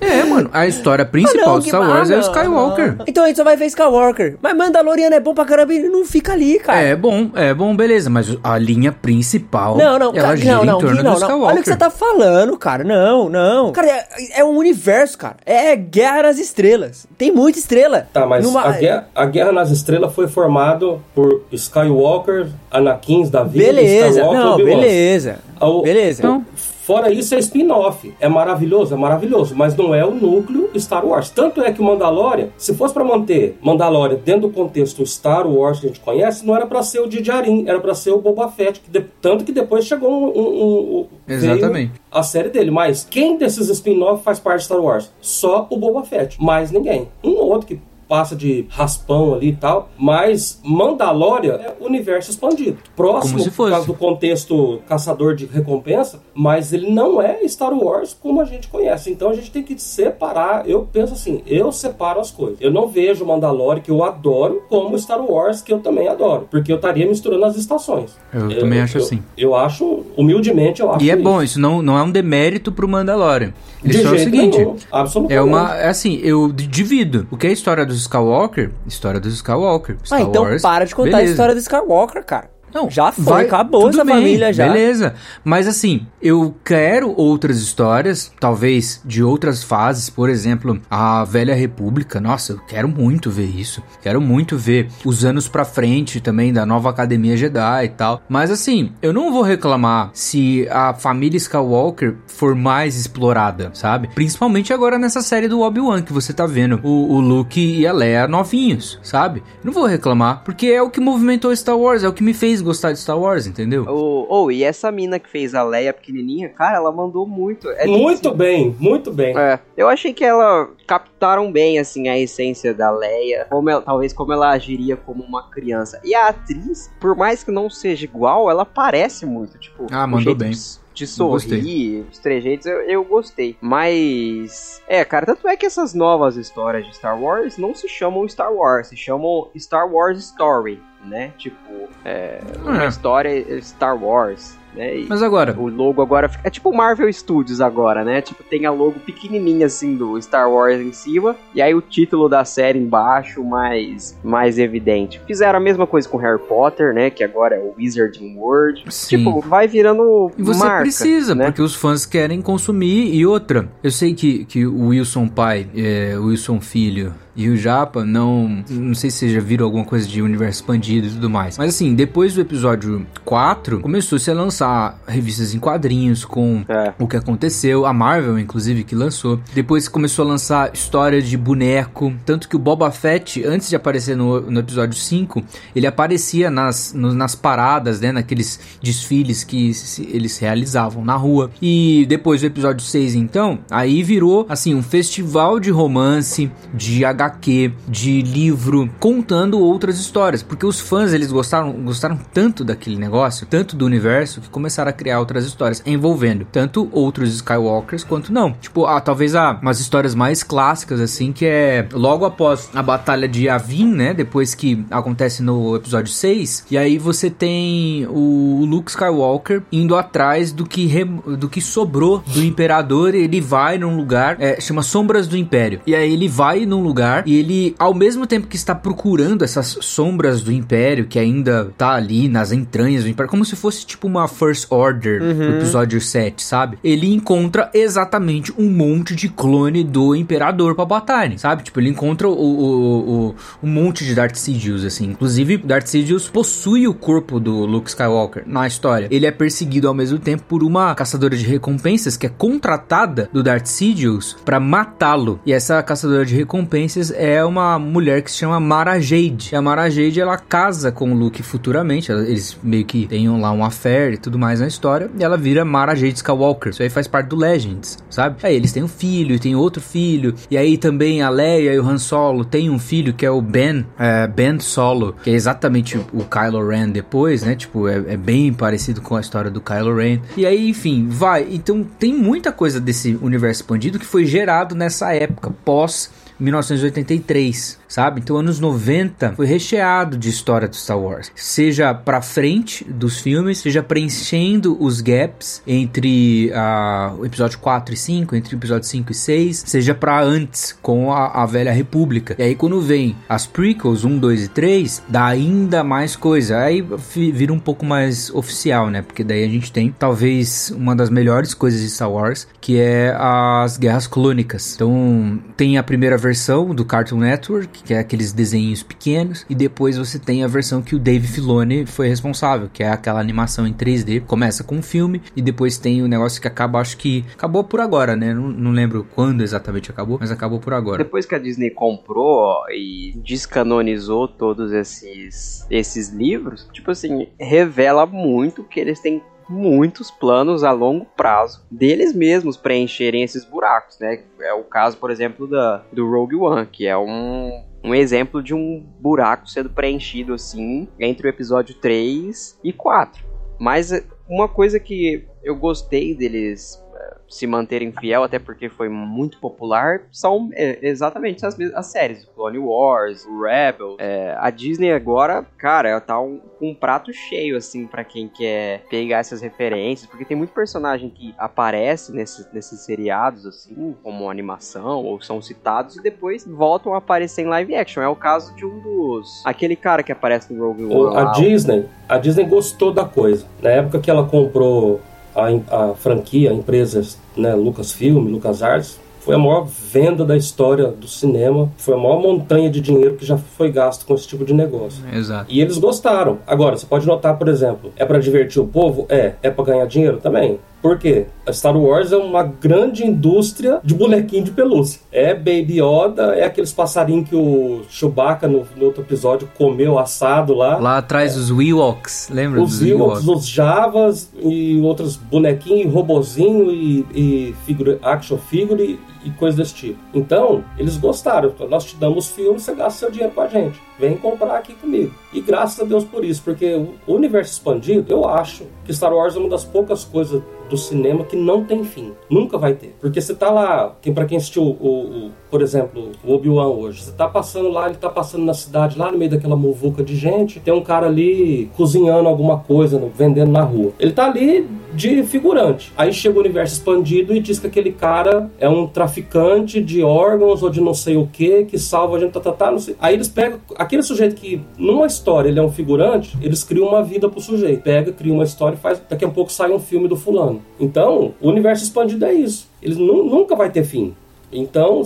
É, mano, a história principal Ah, não, de Star que- Wars ah, é o Skywalker. Então a gente só vai ver Skywalker. Mas Mandaloriano é bom pra caramba e não fica ali, cara. É bom, é bom, beleza, mas a linha principal, Não, não, ela gira não, não, em torno não, do não. Skywalker. Olha o que você tá falando, cara. Não, não. Cara, é, é um universo, cara. É guerra nas estrelas. Tem muita estrela. Tá, mas Numa- a, guerra, a Guerra nas Estrelas foi formado por Skywalker, Anakins da vida, Beleza, Skywalker, não, beleza. O- Beleza. o- fora isso é spin-off. É maravilhoso, é maravilhoso, mas não é o núcleo Star Wars. Tanto é que o Mandalorian, se fosse para manter Mandalorian dentro do contexto Star Wars que a gente conhece, não era para ser o Djarin, era para ser o Boba Fett. Que de, tanto que depois chegou um, um, um Exatamente. a série dele. Mas quem desses spin-off faz parte de Star Wars? Só o Boba Fett, mais ninguém. Um ou outro que passa de raspão ali e tal, mas Mandalorian é universo expandido. Próximo, por causa do contexto caçador de recompensa, mas ele não é Star Wars como a gente conhece. Então a gente tem que separar. Eu penso assim, eu separo as coisas. Eu não vejo Mandalorian, que eu adoro, como Star Wars, que eu também adoro. Porque eu estaria misturando as estações. Eu também acho eu- assim. Eu acho, humildemente, eu acho E é isso. bom, isso não, não é um demérito pro Mandalorian. De só é o seguinte. nenhum, absolutamente. É uma. É assim, eu divido. O que é a história dos Skywalker? História dos Skywalker. Ah, Star então Wars, para de contar beleza. a história do Skywalker, cara. Não, já foi, vai- acabou essa bem, família já. Beleza. Mas assim, eu quero outras histórias, talvez de outras fases, por exemplo, a Velha República. Nossa, eu quero muito ver isso. Quero muito ver os anos pra frente também da nova Academia Jedi e tal. Mas assim, eu não vou reclamar se a família Skywalker for mais explorada, sabe? Principalmente agora nessa série do Obi-Wan que você tá vendo o, o Luke e a Leia novinhos, sabe? Não vou reclamar, porque é o que movimentou Star Wars, é o que me fez gostar de Star Wars, entendeu? Ou oh, e essa mina que fez a Leia pequenininha, cara, ela mandou muito. É Muito bem, muito bem. É, eu achei que ela captaram bem, assim, a essência da Leia. Como ela- talvez como ela agiria como uma criança. E a atriz, por mais que não seja igual, ela parece muito, tipo... Ah, mandou bem. De, de sorrir, os trejeitos, eu, eu gostei. Mas... É, cara, tanto é que essas novas histórias de Star Wars não se chamam Star Wars, se chamam Star Wars Story, né? Tipo, é, uma É. história Star Wars, né? Mas agora, o logo agora fica. É tipo Marvel Studios agora, né? Tipo, tem a logo pequenininha assim do Star Wars em cima. E aí o título da série embaixo, mais, mais evidente. Fizeram a mesma coisa com Harry Potter, né? Que agora é o Wizarding World. Sim. Tipo, vai virando. E você marca, precisa, né? porque os fãs querem consumir. E outra, eu sei que, que o Wilson pai, é, o Wilson filho e o Japa não. Não sei se vocês já viram alguma coisa de universo expandido e tudo mais. Mas assim, depois do episódio 4, começou-se a lançar revistas em quadrinhos com É. o que aconteceu. A Marvel, inclusive, que lançou. Depois começou a lançar história de boneco. Tanto que o Boba Fett, antes de aparecer no, no episódio 5, ele aparecia nas, no- nas paradas, né? Naqueles desfiles que se- eles realizavam na rua. E depois do episódio 6, então, aí virou, assim, um festival de romance, de HQ, de livro, contando outras histórias. Porque os fãs, eles gostaram, gostaram tanto daquele negócio, tanto do universo, que começaram a criar outras histórias envolvendo tanto outros Skywalkers quanto não. Tipo, ah, talvez há umas histórias mais clássicas, assim, que é logo após a batalha de Yavin, né? Depois que acontece no episódio 6. E aí você tem o Luke Skywalker indo atrás do que, rem- do que sobrou do Imperador. Ele vai num lugar, é, chama Sombras do Império. E aí ele vai num lugar e ele, ao mesmo tempo que está procurando essas sombras do Império, que ainda tá ali nas entranhas do Império, como se fosse tipo uma First Order do episódio 7, sabe? Ele encontra exatamente um monte de clone do Imperador Palpatine, sabe? Tipo, ele encontra o, o, o- um monte de Darth Sidious, assim. Inclusive, Darth Sidious possui o corpo do Luke Skywalker na história. Ele é perseguido ao mesmo tempo por uma caçadora de recompensas que é contratada do Darth Sidious pra matá-lo. E essa caçadora de recompensas é uma mulher que se chama Mara Jade. E a Mara Jade, ela casa com o Luke futuramente. Eles meio que têm lá um affair e tudo mais na história. E ela vira Mara Jade Skywalker. Isso aí faz parte do Legends, sabe? Aí eles têm um filho e tem outro filho. E aí também a Leia e o Han Solo têm um filho que é o Ben, é, Ben Solo, que é exatamente o Kylo Ren depois, né? Tipo, é, é bem parecido com a história do Kylo Ren. E aí, enfim, vai. Então tem muita coisa desse universo expandido que foi gerado nessa época, pós 1983, sabe? Então, anos 90 foi recheado de história do Star Wars. Seja pra frente dos filmes, seja preenchendo os gaps entre ah, o episódio 4 e 5, entre o episódio 5 e 6, seja pra antes, com a, a Velha República. E aí, quando vem as prequels 1, 2 e 3, dá ainda mais coisa. Aí vira um pouco mais oficial, né? Porque daí a gente tem, talvez, uma das melhores coisas de Star Wars, que é as Guerras Clônicas. Então, tem a primeira versão do Cartoon Network, que é aqueles desenhos pequenos, e depois você tem a versão que o Dave Filoni foi responsável, que é aquela animação em 3D. Começa com um filme e depois tem o negócio que acaba, acho que acabou por agora, né? Não, não lembro quando exatamente acabou, mas acabou por agora. Depois que a Disney comprou e descanonizou todos esses esses livros, tipo assim, revela muito que eles têm muitos planos a longo prazo deles mesmos preencherem esses buracos, né? É o caso, por exemplo, da, do Rogue One, que é um, um exemplo de um buraco sendo preenchido assim entre o episódio 3 e 4. Mas uma coisa que eu gostei deles se manterem fiel, até porque foi muito popular, são é, exatamente as, as séries. Clone Wars, Rebel. É, a Disney agora, cara, ela tá um, um prato cheio, assim, para quem quer pegar essas referências, porque tem muito personagem que aparece nesses, nesses seriados, assim, como animação, ou são citados, e depois voltam a aparecer em live action. É o caso de um dos... Aquele cara que aparece no Rogue One. A Disney, a Disney gostou da coisa. Na época que ela comprou a, a franquia, a empresa né, Lucasfilm, LucasArts, foi a maior venda da história do cinema, foi a maior montanha de dinheiro que já foi gasto com esse tipo de negócio. Exato. E eles gostaram. Agora, você pode notar, por exemplo, é para divertir o povo? É. É para ganhar dinheiro? Também. Por quê? A Star Wars é uma grande indústria de bonequinho de pelúcia. É Baby Yoda, é aqueles passarinhos que o Chewbacca no, no outro episódio comeu assado lá. Lá atrás é. os Ewoks, lembra os dos Ewoks? Os Javas e outros bonequinhos, robozinho e, e figure, action figure e coisas desse tipo. Então, eles gostaram. Nós te damos filme, você gasta seu dinheiro com a gente. Vem comprar aqui comigo. E graças a Deus por isso, porque o universo expandido, eu acho que Star Wars é uma das poucas coisas do cinema que não tem fim. Nunca vai ter. Porque você tá lá, quem, pra quem assistiu, o, o por exemplo, o Obi-Wan hoje, você tá passando lá, ele tá passando na cidade, lá no meio daquela muvuca de gente, tem um cara ali cozinhando alguma coisa, vendendo na rua. Ele tá ali de figurante. Aí chega o universo expandido e diz que aquele cara é um traficante de órgãos ou de não sei o que, que salva a gente, tá, tá, tá, não sei. Aí eles pegam aquele sujeito que, numa história, ele é um figurante, eles criam uma vida pro sujeito. Pega, cria uma história e faz. Daqui a pouco sai um filme do fulano. Então, o universo expandido é isso. Ele nunca vai ter fim. Então,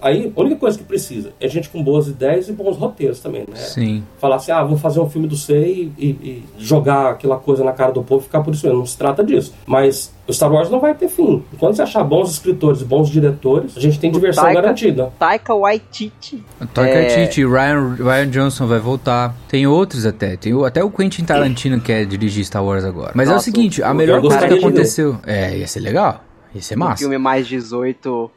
aí a única coisa que precisa é gente com boas ideias e bons roteiros também, né? Sim. Falar assim, ah, vou fazer um filme do Sei e, e, jogar aquela coisa na cara do povo e ficar por isso mesmo. Não se trata disso. Mas o Star Wars não vai ter fim. Enquanto você achar bons escritores e bons diretores, a gente tem diversão Taika, garantida. Taika Waititi. Taika é... Waititi, Ryan, Ryan Johnson vai voltar. Tem outros até. Tem até o Quentin Tarantino quer dirigir Star Wars agora. Mas Nossa, é o seguinte, a melhor coisa que aconteceu... É, ia ser legal. Ia ser massa. Um filme mais 18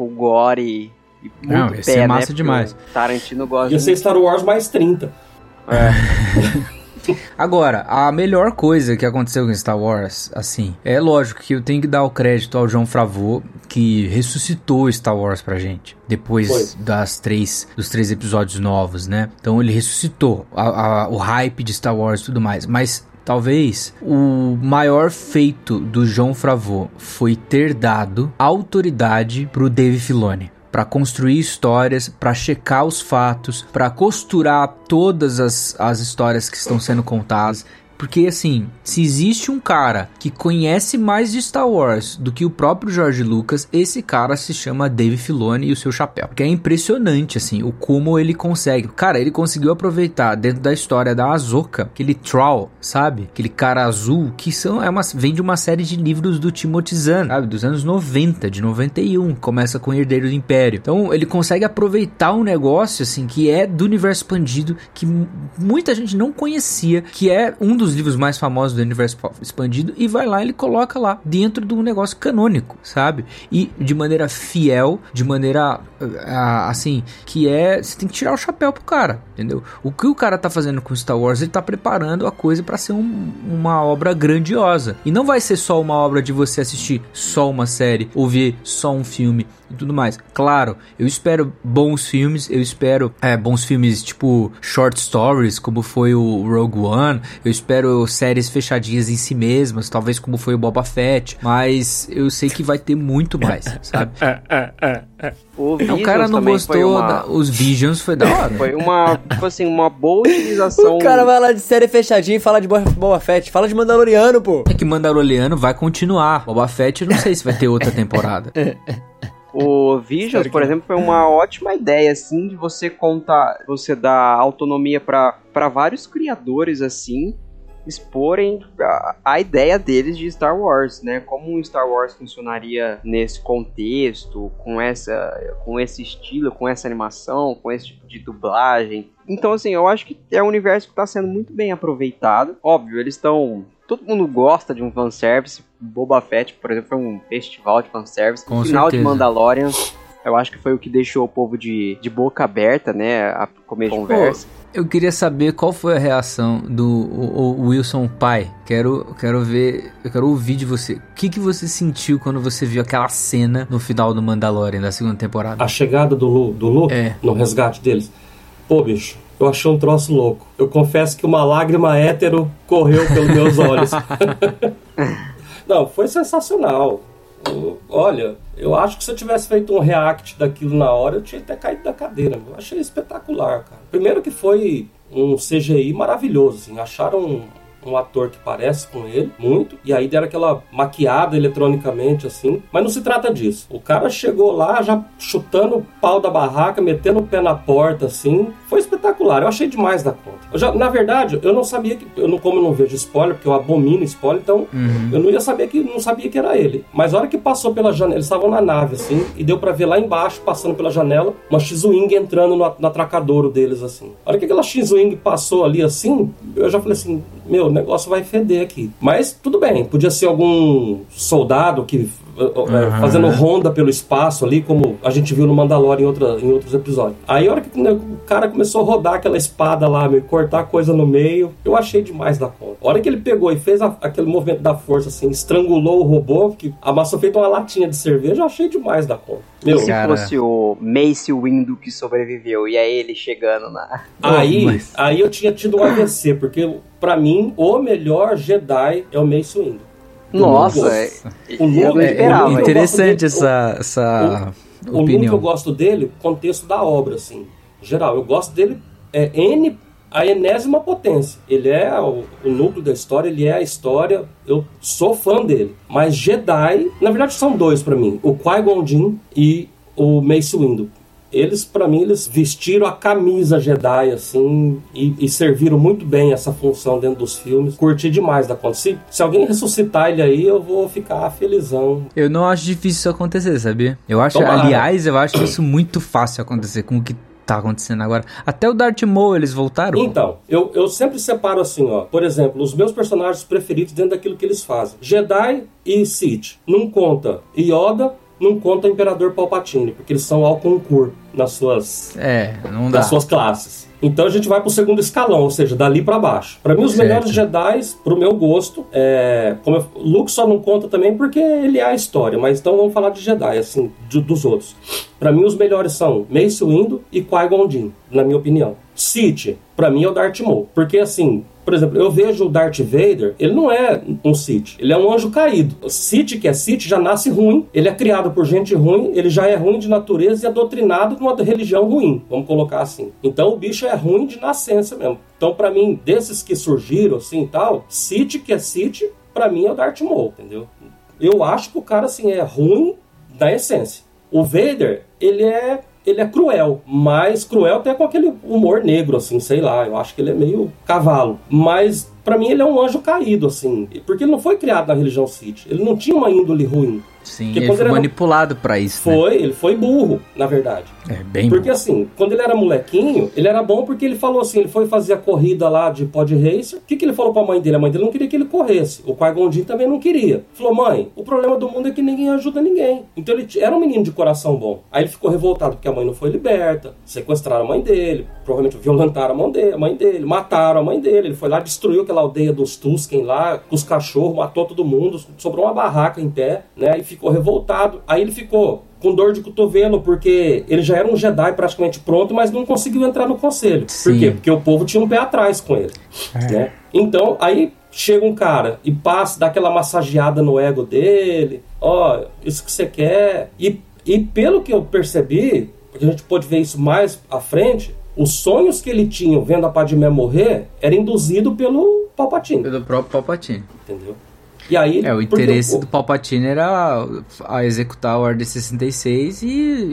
com gore e muito Não, ia ser né? massa demais. Tarantino gosta Ia ser Star Wars mais 30. É. [LAUGHS] Agora, a melhor coisa que aconteceu com Star Wars, assim, é lógico que eu tenho que dar o crédito ao João Favreau, que ressuscitou Star Wars pra gente. Depois Foi. das três, dos três episódios novos, né? Então ele ressuscitou a, a, o hype de Star Wars e tudo mais. Mas Talvez o maior feito do João Favreau foi ter dado autoridade pro Dave Filoni para construir histórias, para checar os fatos, para costurar todas as, as histórias que estão sendo contadas. Porque, assim, se existe um cara que conhece mais de Star Wars do que o próprio George Lucas, esse cara se chama Dave Filoni e o seu chapéu. Que é impressionante, assim, o como ele consegue. Cara, ele conseguiu aproveitar dentro da história da Azoka, aquele Troll, sabe? Aquele cara azul, que são, é uma, vem de uma série de livros do Timothy Zahn, sabe? Dos anos 90, de 91. Começa com Herdeiro do Império. Então, ele consegue aproveitar um negócio, assim, que é do universo expandido, que muita gente não conhecia, que é um dos dos livros mais famosos do universo expandido e vai lá ele coloca lá dentro de um negócio canônico, sabe? E de maneira fiel, de maneira uh, assim, que é você tem que tirar o chapéu pro cara, entendeu? O que o cara tá fazendo com Star Wars, ele tá preparando a coisa para ser um, uma obra grandiosa. E não vai ser só uma obra de você assistir só uma série ou ver só um filme e tudo mais. Claro, eu espero bons filmes, eu espero é, bons filmes tipo short stories, como foi o Rogue One, eu espero séries fechadinhas em si mesmas, talvez como foi o Boba Fett, mas eu sei que vai ter muito mais, [LAUGHS] sabe? O, o cara não gostou uma... da, os Visions foi da [LAUGHS] hora. Foi uma, tipo assim, uma boa [LAUGHS] utilização. o cara vai lá de série fechadinha e fala de Boba Fett, fala de Mandaloriano, pô. É que Mandaloriano vai continuar. Boba Fett, eu não sei se vai ter outra temporada. [LAUGHS] O Visions, por exemplo, foi uma ótima ideia, assim, de você contar, você dar autonomia para vários criadores, assim, exporem a, a, ideia deles de Star Wars, né? Como um Star Wars funcionaria nesse contexto, com essa, com esse estilo, com essa animação, com esse tipo de dublagem. Então, assim, eu acho que é um universo que está sendo muito bem aproveitado. Óbvio, eles estão todo mundo gosta de um fanservice. Boba Fett, por exemplo, foi um festival de fanservice. Com o final certeza. de Mandalorian, eu acho que foi o que deixou o povo de, de boca aberta, né? A começo de conversa. Eu queria saber qual foi a reação do o, o Wilson pai. Quero, quero ver, eu quero ouvir de você. O que, que você sentiu quando você viu aquela cena no final do Mandalorian da segunda temporada? A chegada do, Lu, do Luke É. no resgate deles. Pô, bicho, eu achei um troço louco. Eu confesso que uma lágrima hétero correu pelos meus olhos. [LAUGHS] [LAUGHS] Não, foi sensacional. Olha, eu acho que se eu tivesse feito um react daquilo na hora, eu tinha até caído da cadeira. Eu achei espetacular, cara. Primeiro que foi um CGI maravilhoso, assim. Acharam um, ator que parece com ele, muito, e aí deram aquela maquiada eletronicamente, assim. Mas não se trata disso. O cara chegou lá já chutando o pau da barraca, metendo o pé na porta, assim. Foi espetacular. Eu achei demais da conta. Eu já, na verdade, eu não sabia que. Eu não, como eu não vejo spoiler, porque eu abomino spoiler, então eu não ia saber que. Não sabia que era ele. Mas a hora que passou pela janela, eles estavam na nave, assim, e deu pra ver lá embaixo, passando pela janela, uma X-Wing entrando no, no atracadouro deles, assim. A hora que aquela X-Wing passou ali assim, eu já falei assim, meu, o negócio vai feder aqui. Mas tudo bem, podia ser algum soldado que é, fazendo ronda pelo espaço ali, como a gente viu no Mandalorian em, outra, em outros episódios. Aí a hora que né, o cara começou a rodar aquela espada lá, meu, cortar coisa no meio, eu achei demais da conta. A hora que ele pegou e fez a- aquele movimento da força, assim, estrangulou o robô, que amassou feito uma latinha de cerveja, eu achei demais da conta. Meu, E se Cara. fosse o Mace Windu que sobreviveu, e aí ele chegando na. Aí, mas- aí eu tinha tido um AVC, porque pra mim o melhor Jedi é o Mace Windu. Nossa, é- O Luke- é, o- hein? interessante essa, essa O Luke eu opinião. gosto dele, contexto da obra, assim, geral. Eu gosto dele, é N, a enésima potência. Ele é o, o núcleo da história, ele é a história. Eu sou fã dele. Mas Jedi, na verdade são dois pra mim: o Qui-Gon Jinn e o Mace Windu. Eles, pra mim, eles vestiram a camisa Jedi, assim, e, e serviram muito bem essa função dentro dos filmes. Curti demais da conta. Se, se alguém ressuscitar ele aí, eu vou ficar felizão. Eu não acho difícil isso acontecer, sabia? Eu acho, Tomara. aliás, eu acho isso muito fácil acontecer com o que tá acontecendo agora. Até o Darth Maul eles voltaram. Então, eu, eu sempre separo assim, ó. Por exemplo, os meus personagens preferidos dentro daquilo que eles fazem. Jedi e Sith. Não conta Yoda, não conta Imperador Palpatine, porque eles são ao concurso nas suas, É, não dá. nas suas classes. Então a gente vai pro segundo escalão, ou seja, dali pra baixo. Pra mim, os Certo. melhores Jedi, pro meu gosto, é. Como eu, Luke só não conta também porque ele é a história, mas então vamos falar de Jedi, assim, de- dos outros. Pra mim, os melhores são Mace Windu e Qui-Gon Jinn, na minha opinião. Sith, pra mim, é o Darth Maul. Porque, assim, por exemplo, eu vejo o Darth Vader, ele não é um Sith, ele é um anjo caído. O Sith, que é Sith, já nasce ruim, ele é criado por gente ruim, ele já é ruim de natureza e é doutrinado numa religião ruim, vamos colocar assim. Então o bicho é ruim de nascença mesmo. Então, pra mim, desses que surgiram assim e tal, Sith, que é Sith, pra mim é o Darth Maul, entendeu? Eu acho que o cara, assim, é ruim da essência. O Vader, ele é ele é cruel, mas cruel até com aquele humor negro, assim, sei lá. Eu acho que ele é meio cavalo. Mas pra mim ele é um anjo caído, assim, porque ele não foi criado na religião Sith. Ele não tinha uma índole ruim. Sim, Porque ele foi ele era- manipulado pra isso, Foi, ele foi burro, na verdade. né? É, bem Porque bom. assim, quando ele era molequinho, ele era bom porque ele falou assim, ele foi fazer a corrida lá de pod racer. O que, que ele falou pra mãe dele? A mãe dele não queria que ele corresse. O Qui-Gon Jinn também não queria. Falou, mãe, o problema do mundo é que ninguém ajuda ninguém. Então ele era um menino de coração bom. Aí ele ficou revoltado porque a mãe não foi liberta, sequestraram a mãe dele, provavelmente violentaram a mãe dele, a mãe dele, mataram a mãe dele. Ele foi lá, destruiu aquela aldeia dos Tusken lá, com os cachorros, matou todo mundo, sobrou uma barraca em pé, né? E ficou revoltado. Aí ele ficou com dor de cotovelo, porque ele já era um Jedi praticamente pronto, mas não conseguiu entrar no conselho. Por Sim. quê? Porque o povo tinha um pé atrás com ele. Né? Então, aí chega um cara e passa, dá aquela massageada no ego dele, ó, isso que você quer. E, e pelo que eu percebi, porque a gente pode ver isso mais à frente, os sonhos que ele tinha vendo a Padmé morrer era induzido pelo Palpatine, Pelo próprio Palpatine. entendeu? E aí, É, o porque interesse o- do Palpatine era a executar a Ordem 66 e,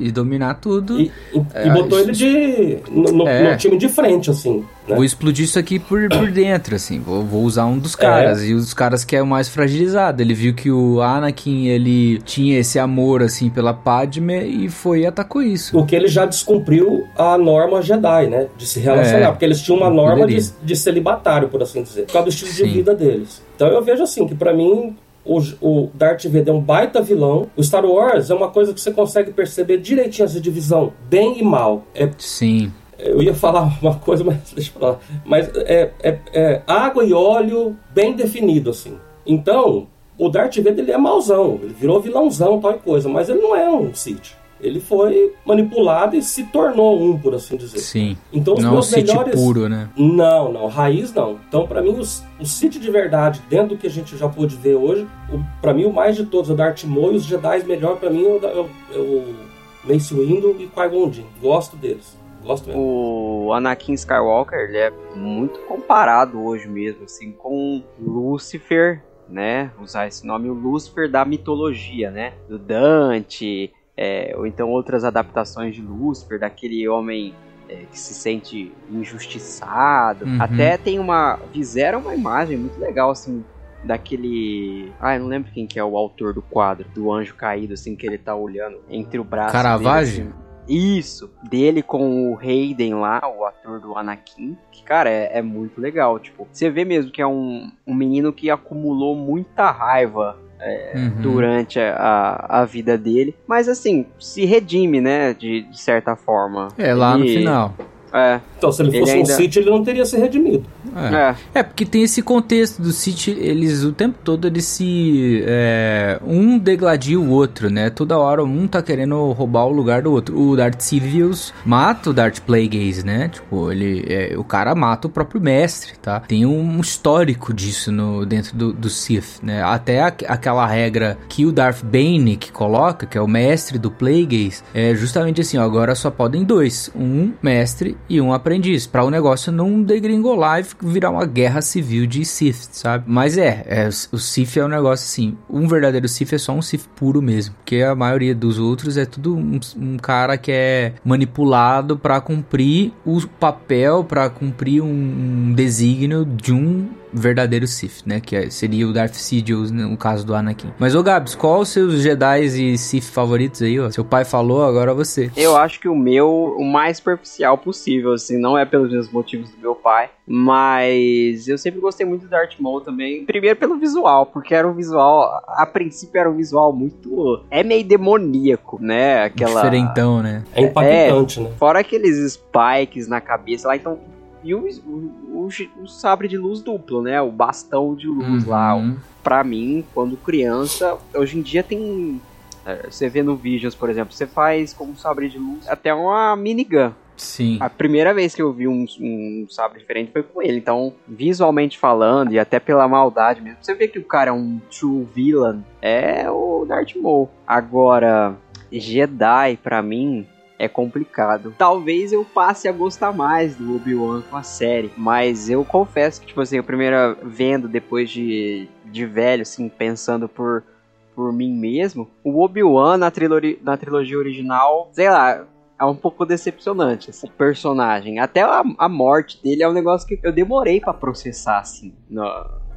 e dominar tudo. E, e- É, e botou isso- ele de, no, no- É. no time de frente, assim. Né? Vou explodir isso aqui por, por dentro, assim. Vou, vou usar um É. dos caras. E os caras que é o mais fragilizado. Ele viu que o Anakin, ele tinha esse amor, assim, pela Padme e foi e atacou isso. Porque ele já descumpriu a norma Jedi, né? De se relacionar. É. porque eles tinham uma norma de, de celibatário, por assim dizer. Por causa do estilo Sim. de vida deles. Então eu vejo assim, que pra mim. O, o Darth Vader é um baita vilão. O Star Wars é uma coisa que você consegue perceber direitinho essa divisão, bem e mal. É Sim. Eu ia falar [LAUGHS] uma coisa, mas deixa eu falar. Mas é, é- é água e óleo bem definido, assim. Então, o Darth Vader ele é mauzão, ele virou vilãozão, tal e coisa, mas ele não é um Sith. Ele foi manipulado e se tornou um, por assim dizer. Sim. Então, os Não meus melhores. puro, né? Não, não, raiz não. Então, pra mim, os, o Sith de verdade, dentro do que a gente já pôde ver hoje, o, pra mim, o mais de todos o Darth Maul e os Jedi melhor pra mim é o, é o, é o Mace Windu e Qui-Gon. Gosto deles. Gosto mesmo. O Anakin Skywalker, ele é muito comparado hoje mesmo, assim, com Lúcifer, né? Usar esse nome, o Lúcifer da mitologia, né? Do Dante, é, ou então outras adaptações de Lúcifer, daquele homem é, que se sente injustiçado. Uhum. Até tem uma... Fizeram uma imagem muito legal, assim, daquele... Ah, eu não lembro quem que é o autor do quadro, do anjo caído, assim, que ele tá olhando entre o braço Caravaggio? dele, assim. Isso, dele com o Hayden lá, o ator do Anakin, que, cara, é, é muito legal, tipo, você vê mesmo que é um, um menino que acumulou muita raiva Uhum. durante a, a vida dele, mas assim, se redime, né, de, de certa forma. É, lá no Ele- final. É, Então, se ele Ele fosse ainda- um Sith, ele não teria se redimido. É. é, É, porque tem esse contexto do City, eles o tempo todo eles se. é, um degladia o outro, né? Toda hora um tá querendo roubar o lugar do outro. O Darth Sidious mata o Darth Plagueis, né? Tipo, ele. é, o cara mata o próprio mestre, tá? Tem um histórico disso no, dentro do, do Sith, né? Até a- aquela regra que o Darth Bane que coloca, que é o mestre do Plagueis, é justamente assim: ó, agora só podem dois: um mestre e um aprendiz, para o negócio não degringolar e virar uma guerra civil de Sith, sabe? Mas é, é, o Sith é um negócio assim: um verdadeiro Sith é só um Sith puro mesmo, porque a maioria dos outros é tudo um, um cara que é manipulado para cumprir o papel, para cumprir um, um desígnio de um verdadeiro Sith, né? Que é- seria o Darth Sidious no caso do Anakin. Mas ô Gabs, qual os seus Jedi e Sith favoritos aí, ó? Seu pai falou, agora você. Eu acho que o meu, o mais superficial possível, assim, não é pelos mesmos motivos do meu pai, mas eu sempre gostei muito do Darth Maul também. Primeiro pelo visual, porque era um visual, a princípio era um visual muito, é meio demoníaco, né? Aquela Diferentão, né? É impactante, né? Fora aqueles spikes na cabeça lá, então e o, o, o, o sabre de luz duplo, né? O bastão de luz lá, Uhum. pra mim, quando criança, hoje em dia tem. é, Você vê no Visions, por exemplo, você faz como sabre de luz até uma minigun. Sim. A primeira vez que eu vi um, um sabre diferente foi com ele. Então, visualmente falando, e até pela maldade mesmo, você vê que o cara é um true villain. É o Darth Maul. Agora, Jedi, pra mim, é complicado. Talvez eu passe a gostar mais do Obi-Wan com a série, mas eu confesso que, tipo assim, a primeira vendo depois de, de velho, assim, pensando por, por mim mesmo, o Obi-Wan na, na trilogia original, sei lá, é um pouco decepcionante esse personagem. Até a, a morte dele é um negócio que eu demorei pra processar, assim, no,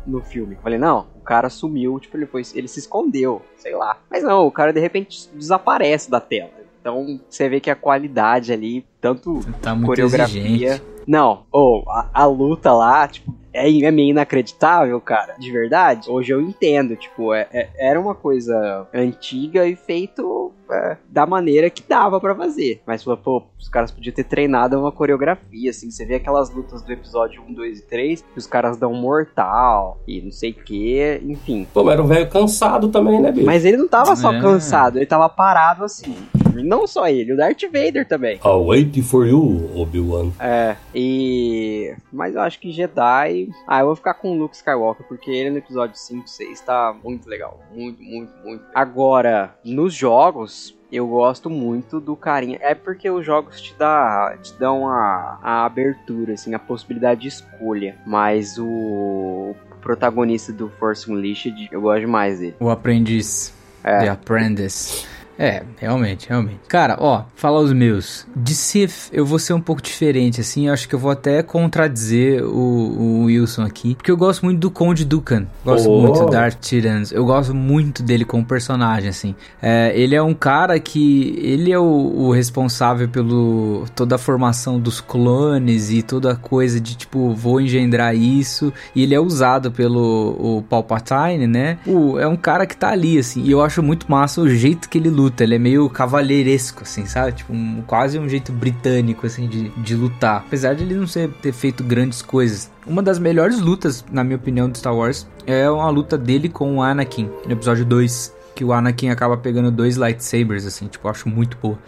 no filme. Falei, não, o cara sumiu, tipo, ele, foi, ele se escondeu, sei lá. Mas não, o cara de repente desaparece da tela. Então você vê que a qualidade ali, tanto Tá muito coreografia. exigente. Não, ou a, a luta lá, tipo, é, é meio inacreditável, cara. De verdade. Hoje eu entendo, tipo, é- é- era uma coisa antiga e feito é, da maneira que dava pra fazer. Mas, pô, os caras podiam ter treinado uma coreografia, assim. Você vê aquelas lutas do episódio 1, 2 e 3, que os caras dão mortal e não sei o que, enfim. Pô, mas era um velho cansado também, né, bicho? Mas ele não tava só É. cansado, ele tava parado assim. E Não só ele, o Darth Vader também. I'll wait for you, Obi-Wan. É, e. Mas eu acho que Jedi. Ah, eu vou ficar com o Luke Skywalker, porque ele no episódio 5, 6 tá muito legal. Muito, muito, muito. Agora, nos jogos. Eu gosto muito do carinha. É porque os jogos te, dá, te dão a, a abertura, assim, a possibilidade de escolha. Mas o protagonista do Force Unleashed, eu gosto demais dele. O aprendiz. É. The Apprentice. É, realmente, realmente. Cara, ó, falar os meus. De Sith, eu vou ser um pouco diferente, assim. Eu acho que eu vou até contradizer o, o Wilson aqui. Porque eu gosto muito do Conde Dukan. Gosto Oh. muito do Darth Tyrannus. Eu gosto muito dele como personagem, assim. É, ele é um cara que... Ele é o, o responsável pelo... Toda a formação dos clones e toda a coisa de, tipo, vou engendrar isso. E ele é usado pelo o Palpatine, né? O, é um cara que tá ali, assim. E eu acho muito massa o jeito que ele luta. Ele é meio cavalheiresco, assim, sabe? Tipo, um- quase um jeito britânico, assim, de, de lutar. Apesar de ele não ser, ter feito grandes coisas. Uma das melhores lutas, na minha opinião, de Star Wars é uma luta dele com o Anakin, no episódio 2. Que o Anakin acaba pegando dois lightsabers, assim, tipo, acho muito boa.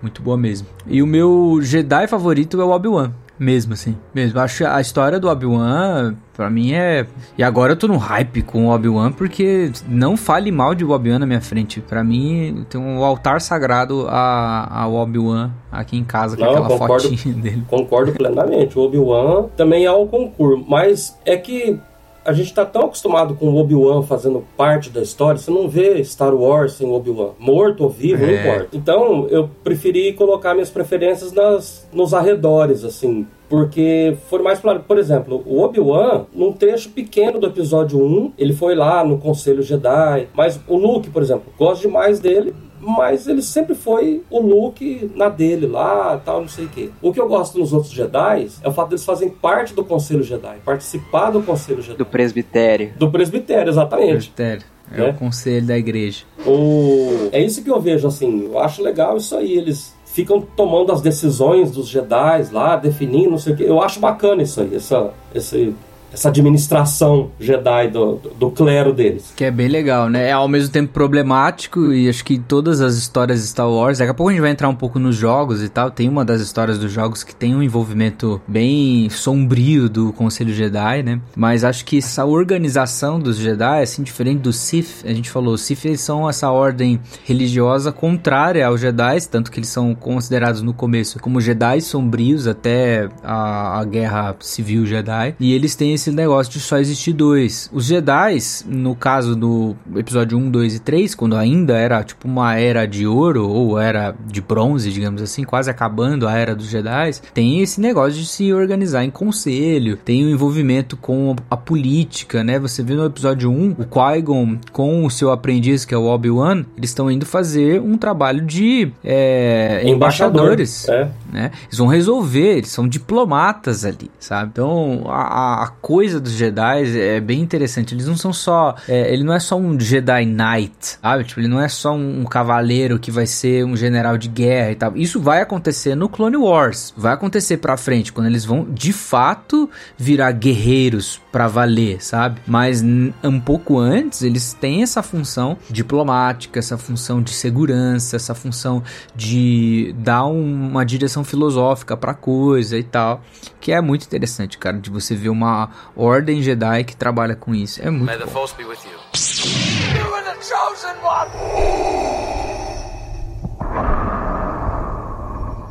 Muito boa mesmo. E o meu Jedi favorito é o Obi-Wan. Mesmo assim, mesmo. Acho a história do Obi-Wan, pra mim é. E agora eu tô no hype com o Obi-Wan, porque não fale mal de Obi-Wan na minha frente. Pra mim, tem um altar sagrado a- ao Obi-Wan aqui em casa, com Não, aquela concordo. fotinha dele. Concordo plenamente. O Obi-Wan também é o concurso, mas é que a gente tá tão acostumado com o Obi-Wan fazendo parte da história, você não vê Star Wars sem Obi-Wan. Morto ou vivo, não É. importa. Então, eu preferi colocar minhas preferências nas, nos arredores, assim. Porque foi mais claro. Por exemplo, o Obi-Wan, num trecho pequeno do episódio 1, ele foi lá no Conselho Jedi. Mas o Luke, por exemplo, gosto demais dele mas ele sempre foi o Luke na dele lá, tal, não sei o quê. O que eu gosto nos outros Jedi é o fato deles fazerem parte do Conselho Jedi, participar do Conselho Jedi. Do presbitério. Do presbitério, exatamente. Presbitério. É, É. o conselho da igreja. O... É isso que eu vejo, assim, eu acho legal isso aí, eles ficam tomando as decisões dos Jedi lá, definindo, não sei o quê. Eu acho bacana isso aí, essa, esse, essa administração Jedi do, do, clero deles. Que é bem legal, né? É ao mesmo tempo problemático e acho que todas as histórias de Star Wars, daqui a pouco a gente vai entrar um pouco nos jogos e tal. Tem uma das histórias dos jogos que tem um envolvimento bem sombrio do Conselho Jedi, né? Mas acho que essa organização dos Jedi, assim, diferente do Sith, a gente falou, os Sith eles são essa ordem religiosa contrária aos Jedi, tanto que eles são considerados no começo como Jedi sombrios até a, a Guerra Civil Jedi. E eles têm esse negócio de só existir dois. Os Jedi, no caso do episódio 1, 2 e 3, quando ainda era tipo uma era de ouro ou era de bronze, digamos assim, quase acabando a era dos Jedi, tem esse negócio de se organizar em conselho, tem o envolvimento com a política, né? Você vê no episódio 1, o Qui-Gon com o seu aprendiz, que é o Obi-Wan, eles estão indo fazer um trabalho de é, embaixadores É. né? Eles vão resolver, eles são diplomatas ali, sabe? Então a, a coisa dos Jedi é bem interessante. Eles não são só, é, ele não é só um Jedi Knight, sabe? Tipo, ele não é só um, um cavaleiro que vai ser um general de guerra e tal. Isso vai acontecer no Clone Wars, vai acontecer pra frente quando eles vão de fato virar guerreiros pra valer, sabe? Mas um pouco antes eles têm essa função diplomática, essa função de segurança, essa função de dar um- uma direção filosófica pra coisa e tal, que é muito interessante, cara, de você ver uma ordem Jedi que trabalha com isso. É muito bom. Force be with you.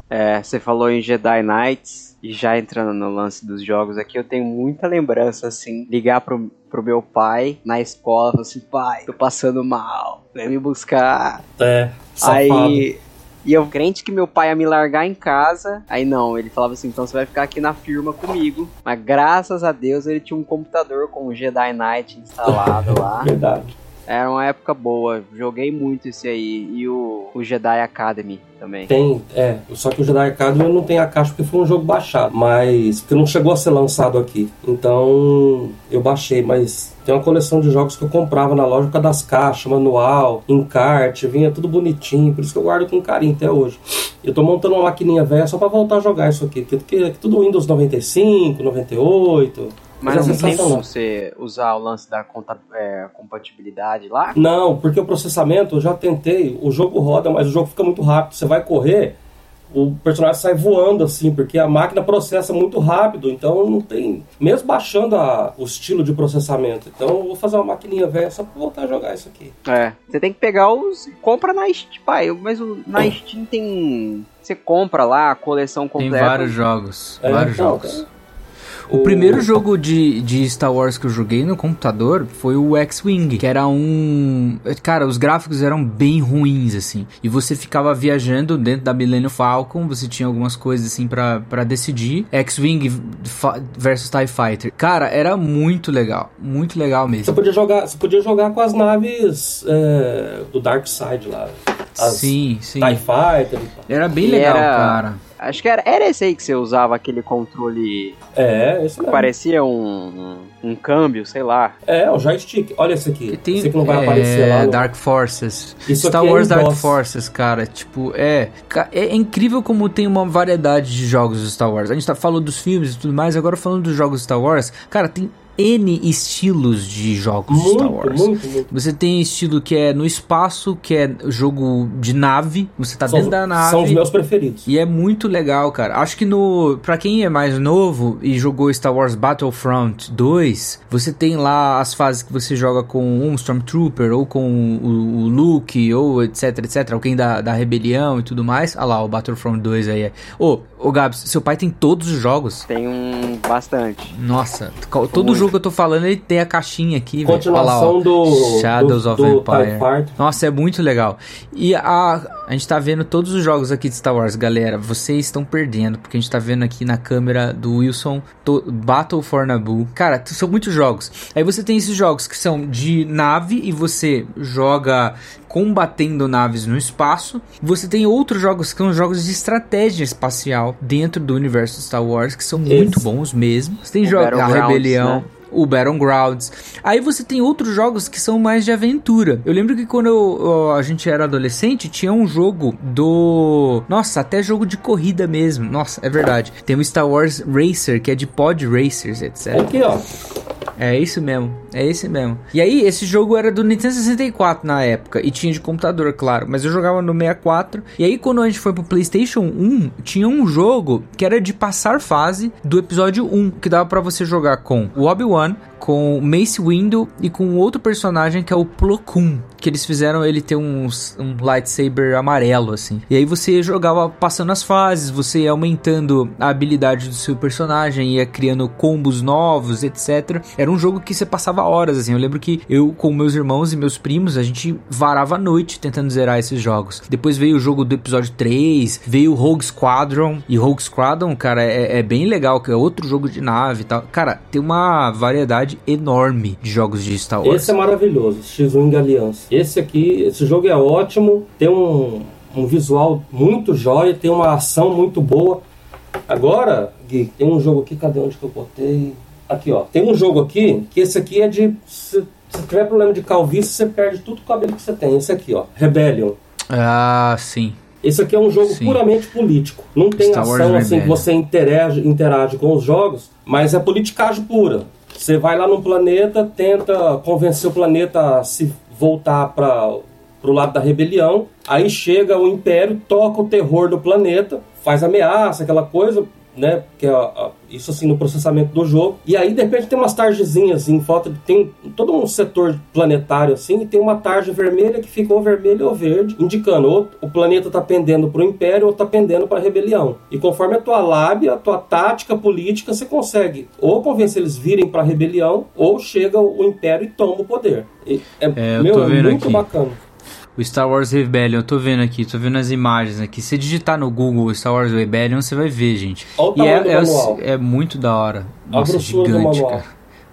É, você falou em Jedi Knights, e já entrando no lance dos jogos aqui, eu tenho muita lembrança, assim, ligar pro, pro meu pai na escola, falar assim, pai, tô passando mal, vem me buscar. É, safado. Aí, e eu crente que meu pai ia me largar em casa, aí não, ele falava assim, então você vai ficar aqui na firma comigo, mas graças a Deus ele tinha um computador com o Jedi Knight instalado lá. [LAUGHS] Verdade. Era uma época boa, joguei muito esse aí, e o, o Jedi Academy também. Tem, é. Só que o Jedi Academy não tem a caixa porque foi um jogo baixado. Mas. Porque não chegou a ser lançado aqui. Então. Eu baixei, mas. Tem uma coleção de jogos que eu comprava na loja por causa das caixas, manual, encarte, vinha tudo bonitinho. Por isso que eu guardo com carinho até hoje. Eu tô montando uma maquininha velha só pra voltar a jogar isso aqui. Porque é tudo Windows 95, 98. Mas é não tem sensacional. como você usar o lance da conta- é, compatibilidade lá? Não, porque o processamento eu já tentei, o jogo roda, mas o jogo fica muito rápido. Você vai correr, o personagem sai voando assim, porque a máquina processa muito rápido, então não tem. Mesmo baixando a- o estilo de processamento. Então eu vou fazer uma maquininha velha só pra voltar a jogar isso aqui. É. Você tem que pegar os. Compra na Steam. Pai, mas o- na Steam tem. Você compra lá a coleção Tem completa. vários jogos, É, vários não, jogos. O, primeiro jogo de, de Star Wars que eu joguei no computador foi o X-Wing, que era um. Cara, os gráficos eram bem ruins, assim. E você ficava viajando dentro da Millennium Falcon, você tinha algumas coisas assim para decidir. X-Wing versus TIE Fighter. Cara, era muito legal. Muito legal mesmo. Você podia jogar, você podia jogar com as naves é, do Dark Side lá. As sim, sim. TIE Fighter. Era bem legal, era- cara. Acho que era, era esse aí que você usava aquele controle É, esse que mesmo. parecia um, um, um câmbio, sei lá. É, o joystick. Olha esse aqui. Que tem, esse que não vai é, aparecer lá. No... Dark Forces. Isso Star é Wars em Dark. Forces, cara. Tipo, é, é. é incrível como tem uma variedade de jogos do Star Wars. A gente tá falando dos filmes e tudo mais, agora falando dos jogos Star Wars. Cara, tem N estilos de jogos de Star Muito, Wars. muito, muito. Você tem estilo que é no espaço, que é jogo de nave. Você tá São, dentro da nave. são os meus preferidos. E é muito legal, cara. Acho que no. Pra quem é mais novo e jogou Star Wars Battlefront 2, você tem lá as fases que você joga com um Stormtrooper, ou com o, o Luke, ou etc, etc. Alguém da, da rebelião e tudo mais. Ah lá, o Battlefront 2 aí. Ô, ô Gabs, seu pai tem todos os jogos. Tem um bastante. Nossa, todo Muito. jogo que eu tô falando, ele tem a caixinha aqui, velho. Olha lá, Continuação ó. do. Shadows do, of do Empire. Nossa, é muito legal. E a, a gente tá vendo todos os jogos aqui de Star Wars, galera. Vocês estão perdendo, porque a gente tá vendo aqui na câmera do Wilson to- Battle for Naboo. Cara, são muitos jogos. Aí você tem esses jogos que são de nave e você joga combatendo naves no espaço. Você tem outros jogos que são jogos de estratégia espacial dentro do universo Star Wars, que são muito bons mesmo. Você tem jogos a Battlegrounds, Rebelião né? O Battlegrounds. Aí você tem outros jogos que são mais de aventura. Eu lembro que quando eu- a gente era adolescente, tinha um jogo do. Nossa, até jogo de corrida mesmo. Nossa, é verdade. Tem o Star Wars Racer, que é de pod racers, etc. Aqui, ó. É isso mesmo, é esse mesmo. E aí, esse jogo era do Nintendo 64 na época, e tinha de computador, claro, mas eu jogava no 64. E aí, quando a gente foi pro PlayStation 1, tinha um jogo que era de passar fase do episódio 1, que dava pra você jogar com o Obi-Wan, com Mace Windu e com outro personagem que é o Plo Koon, que eles fizeram ele ter um, um lightsaber amarelo, assim. E aí você jogava passando as fases, você ia aumentando a habilidade do seu personagem, ia criando combos novos, etc. Era um jogo que você passava horas, assim. Eu lembro que eu, com meus irmãos e meus primos, a gente varava a noite tentando zerar esses jogos. Depois veio o jogo do episódio 3, veio o Rogue Squadron. E Rogue Squadron, cara, é, é bem legal, que é outro jogo de nave e tal. Cara, tem uma variedade enorme de jogos de Star Wars. Esse é maravilhoso, X-Wing Alliance. Esse aqui, esse jogo é ótimo, tem um, um visual muito jóia, tem uma ação muito boa. Agora, Gui, tem um jogo aqui, cadê onde que eu botei? Aqui, ó. Tem um jogo aqui, que esse aqui é de... Se, se tiver problema de calvície, você perde tudo o cabelo que você tem. Esse aqui, ó. Rebellion. Ah, sim. Esse aqui é um jogo Sim. puramente político. Não tem Star Wars ação assim que você interage, interage com os jogos, mas é politicagem pura. Você vai lá num planeta, tenta convencer o planeta a se voltar para o lado da rebelião, aí chega o Império, toca o terror do planeta, faz ameaça, aquela coisa, né? Que é a- a- isso assim no processamento do jogo. E aí de repente tem umas tarjezinhas em volta, tem todo um setor planetário assim, e tem uma tarja vermelha que fica ou vermelha ou verde, indicando ou o planeta está pendendo para o Império ou está pendendo para a rebelião. E conforme a tua lábia, a tua tática política, você consegue ou convencer eles virem para a rebelião, ou chega o Império e toma o poder. E é, É, eu meu, é muito aqui. bacana. O Star Wars Rebellion, eu tô vendo aqui, tô vendo as imagens aqui. Se digitar no Google Star Wars Rebellion, você vai ver, gente. Olha o e tamanho é, do é, manual. é muito da hora. Nossa, grossura do gigante, manual. cara.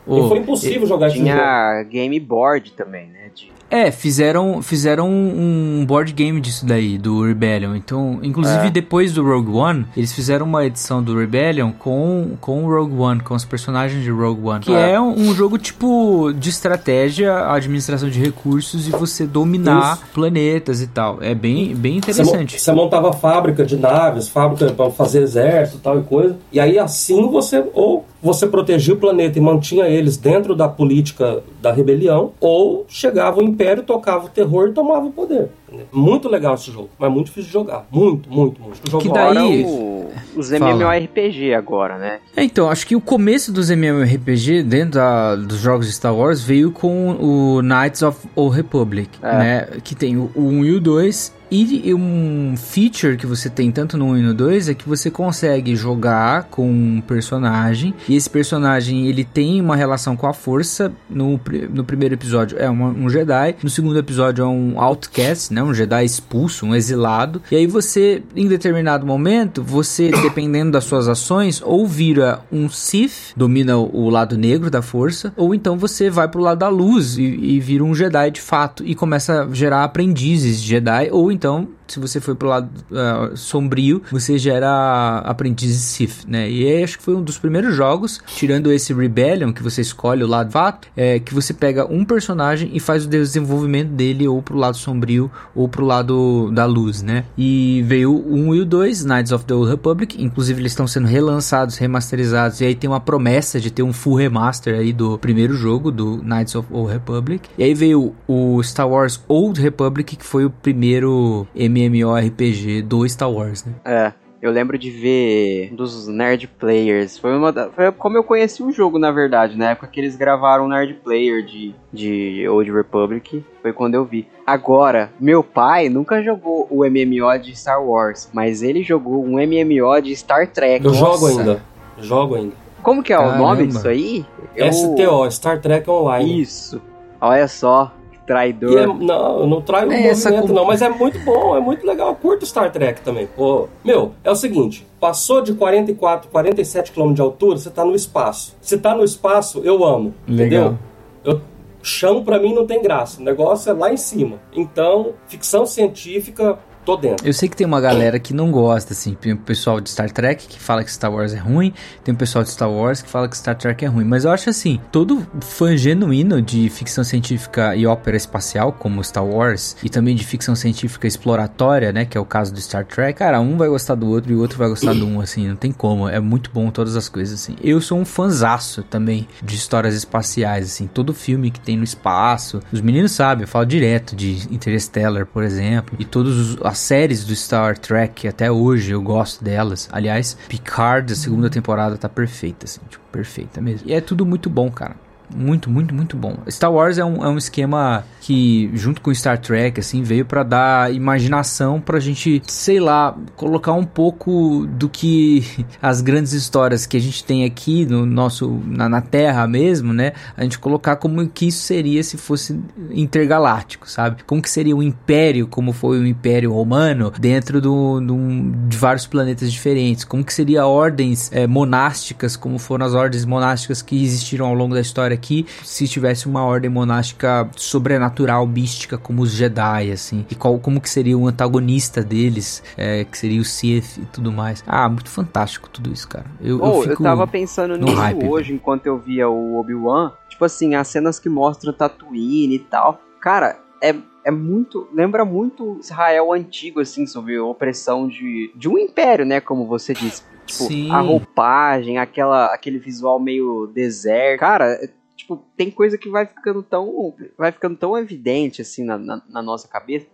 e Ô, foi impossível jogar esse jogo. Tinha game board também, né? De... É, fizeram, fizeram um board game disso daí, do Rebellion. Então, inclusive É. depois do Rogue One, eles fizeram uma edição do Rebellion com, com o Rogue One, com os personagens de Rogue One. Que É. é um, um jogo tipo de estratégia, administração de recursos e você dominar Isso. planetas e tal. É bem, bem interessante. você montava fábrica de naves, fábrica para fazer exército tal e coisa. E aí assim você ou você protegia o planeta e mantinha eles dentro da política da rebelião, ou chegava o império, tocava o terror e tomava o poder. Muito legal esse jogo, mas muito difícil de jogar. Muito, muito, muito. O jogo Que daí- o- os. MMORPG agora, né? É, então, acho que o começo dos MMORPG dentro da- dos jogos de Star Wars veio com o Knights of Old Republic, É. né? Que tem o, o 1 e o 2. E um feature que você tem tanto no 1 e no 2 é que você consegue jogar com um personagem. E esse personagem ele tem uma relação com a força. No, no primeiro episódio é uma- um Jedi. No segundo episódio é um outcast, né? Um Jedi expulso, um exilado. E aí você, em determinado momento, você, [COUGHS] dependendo das suas ações, ou vira um Sith, domina o, lado negro da força, ou então você vai pro lado da luz e, e vira um Jedi de fato e começa a gerar aprendizes Jedi, ou então, se você for pro lado ah, sombrio, você gera aprendizes Sith, né? E aí acho que foi um dos primeiros jogos, tirando esse Rebellion, que você escolhe o lado fato, é que você pega um personagem e faz o desenvolvimento dele ou pro lado sombrio ou pro lado da luz, né? E veio o 1 e o 2, Knights of the Old Republic, inclusive eles estão sendo relançados, remasterizados, e aí tem uma promessa de ter um full remaster aí do primeiro jogo, do Knights of Old Republic. E aí veio o Star Wars Old Republic, que foi o primeiro MMORPG do Star Wars, né? É. Eu lembro de ver um dos Nerd Players. Foi, uma da- foi como eu conheci o jogo, na verdade. Na época que eles gravaram o Nerd Player de, de Old Republic. Foi quando eu vi. Agora, meu pai nunca jogou o MMO de Star Wars. Mas ele jogou um MMO de Star Trek. Eu jogo Nossa. ainda. Jogo ainda. Como que é o Caramba. nome disso aí? Eu- STO, Star Trek Online. Isso. Olha só. Traidor. É- não, eu não traio o É, movimento, com- não, mas é muito bom, é muito legal. Eu curto Star Trek também. Pô, meu, é o seguinte: passou de 44, 47 km de altura, você tá no espaço. Se tá no espaço, eu amo. Legal. Entendeu? Eu, chão pra mim não tem graça. O negócio é lá em cima. Então, ficção científica, tô dentro. Eu sei que tem uma galera que não gosta, assim, tem o pessoal de Star Trek que fala que Star Wars é ruim, tem o pessoal de Star Wars que fala que Star Trek é ruim, mas eu acho assim, todo fã genuíno de ficção científica e ópera espacial, como Star Wars, e também de ficção científica exploratória, né, que é o caso do Star Trek, cara, um vai gostar do outro e o outro vai gostar do um, assim, não tem como, é muito bom todas as coisas, assim. Eu sou um fanzaço também de histórias espaciais, assim, todo filme que tem no espaço, os meninos sabem, eu falo direto de Interstellar, por exemplo, e todas as séries do Star Trek até hoje eu gosto delas. Aliás, Picard, a segunda temporada tá perfeita, assim, tipo, perfeita mesmo. E é tudo muito bom, cara. Muito, muito, muito bom. Star Wars é um, é um esquema que, junto com Star Trek, assim, veio pra dar imaginação pra gente, sei lá, colocar um pouco do que [LAUGHS] as grandes histórias que a gente tem aqui no nosso, na, na Terra mesmo, né? A gente colocar como que isso seria se fosse intergaláctico, sabe? Como que seria o Império, como foi o Império Romano, dentro do, do- de vários planetas diferentes. Como que seria ordens eh, monásticas, como foram as ordens monásticas que existiram ao longo da história aqui, se tivesse uma ordem monástica sobrenatural, mística, como os Jedi, assim. E qual, como que seria o antagonista deles, eh, que seria o Sith e tudo mais. Ah, muito fantástico tudo isso, cara. Eu, Pô, eu, fico... tava pensando nisso hype, hoje, enquanto eu via o Obi-Wan. Tipo assim, as cenas que mostram Tatooine e tal. Cara, é, é muito. Lembra muito Israel antigo, assim, sobre a opressão de, de um império, né? Como você disse. Tipo, Sim. a roupagem, aquela, aquele visual meio deserto. Cara, é, tipo, tem coisa que vai ficando tão. Vai ficando tão evidente, assim, na, na, na nossa cabeça.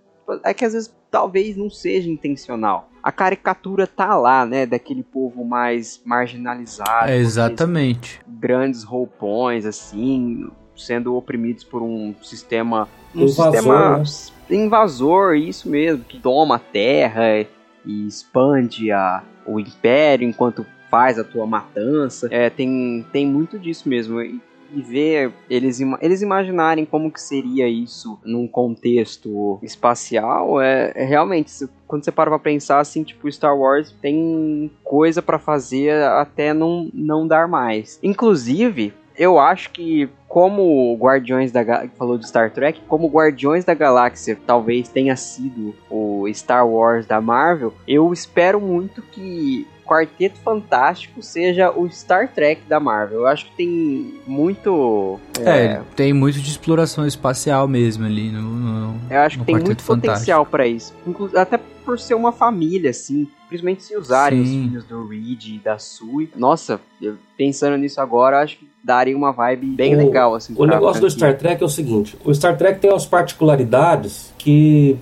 É que às vezes talvez não seja intencional. A caricatura tá lá, né? Daquele povo mais marginalizado. É, exatamente. Grandes roupões, assim, sendo oprimidos por um sistema. Um Invasor, sistema né? invasor, isso mesmo, que toma a terra e expande a, o império enquanto faz a tua matança. É, tem, tem muito disso mesmo. E, e ver eles, eles imaginarem como que seria isso num contexto espacial é, é realmente quando você para pra pensar assim tipo Star Wars tem coisa pra fazer até não não dar mais. Inclusive eu acho que como Guardiões da Ga- falou de Star Trek, como Guardiões da Galáxia talvez tenha sido o Star Wars da Marvel, eu espero muito que Quarteto Fantástico seja o Star Trek da Marvel. Eu acho que tem muito É, tem muito de exploração espacial mesmo ali no. no- eu acho que no tem Quarteto muito Fantástico. potencial pra isso. Inclu até por ser uma família, assim. Principalmente se usarem os Sim. filhos do Reed e da Sue. Nossa, eu- pensando nisso agora, acho que daria uma vibe bem O- legal, assim. O negócio do. Star Trek é o seguinte: o Star Trek tem umas particularidades que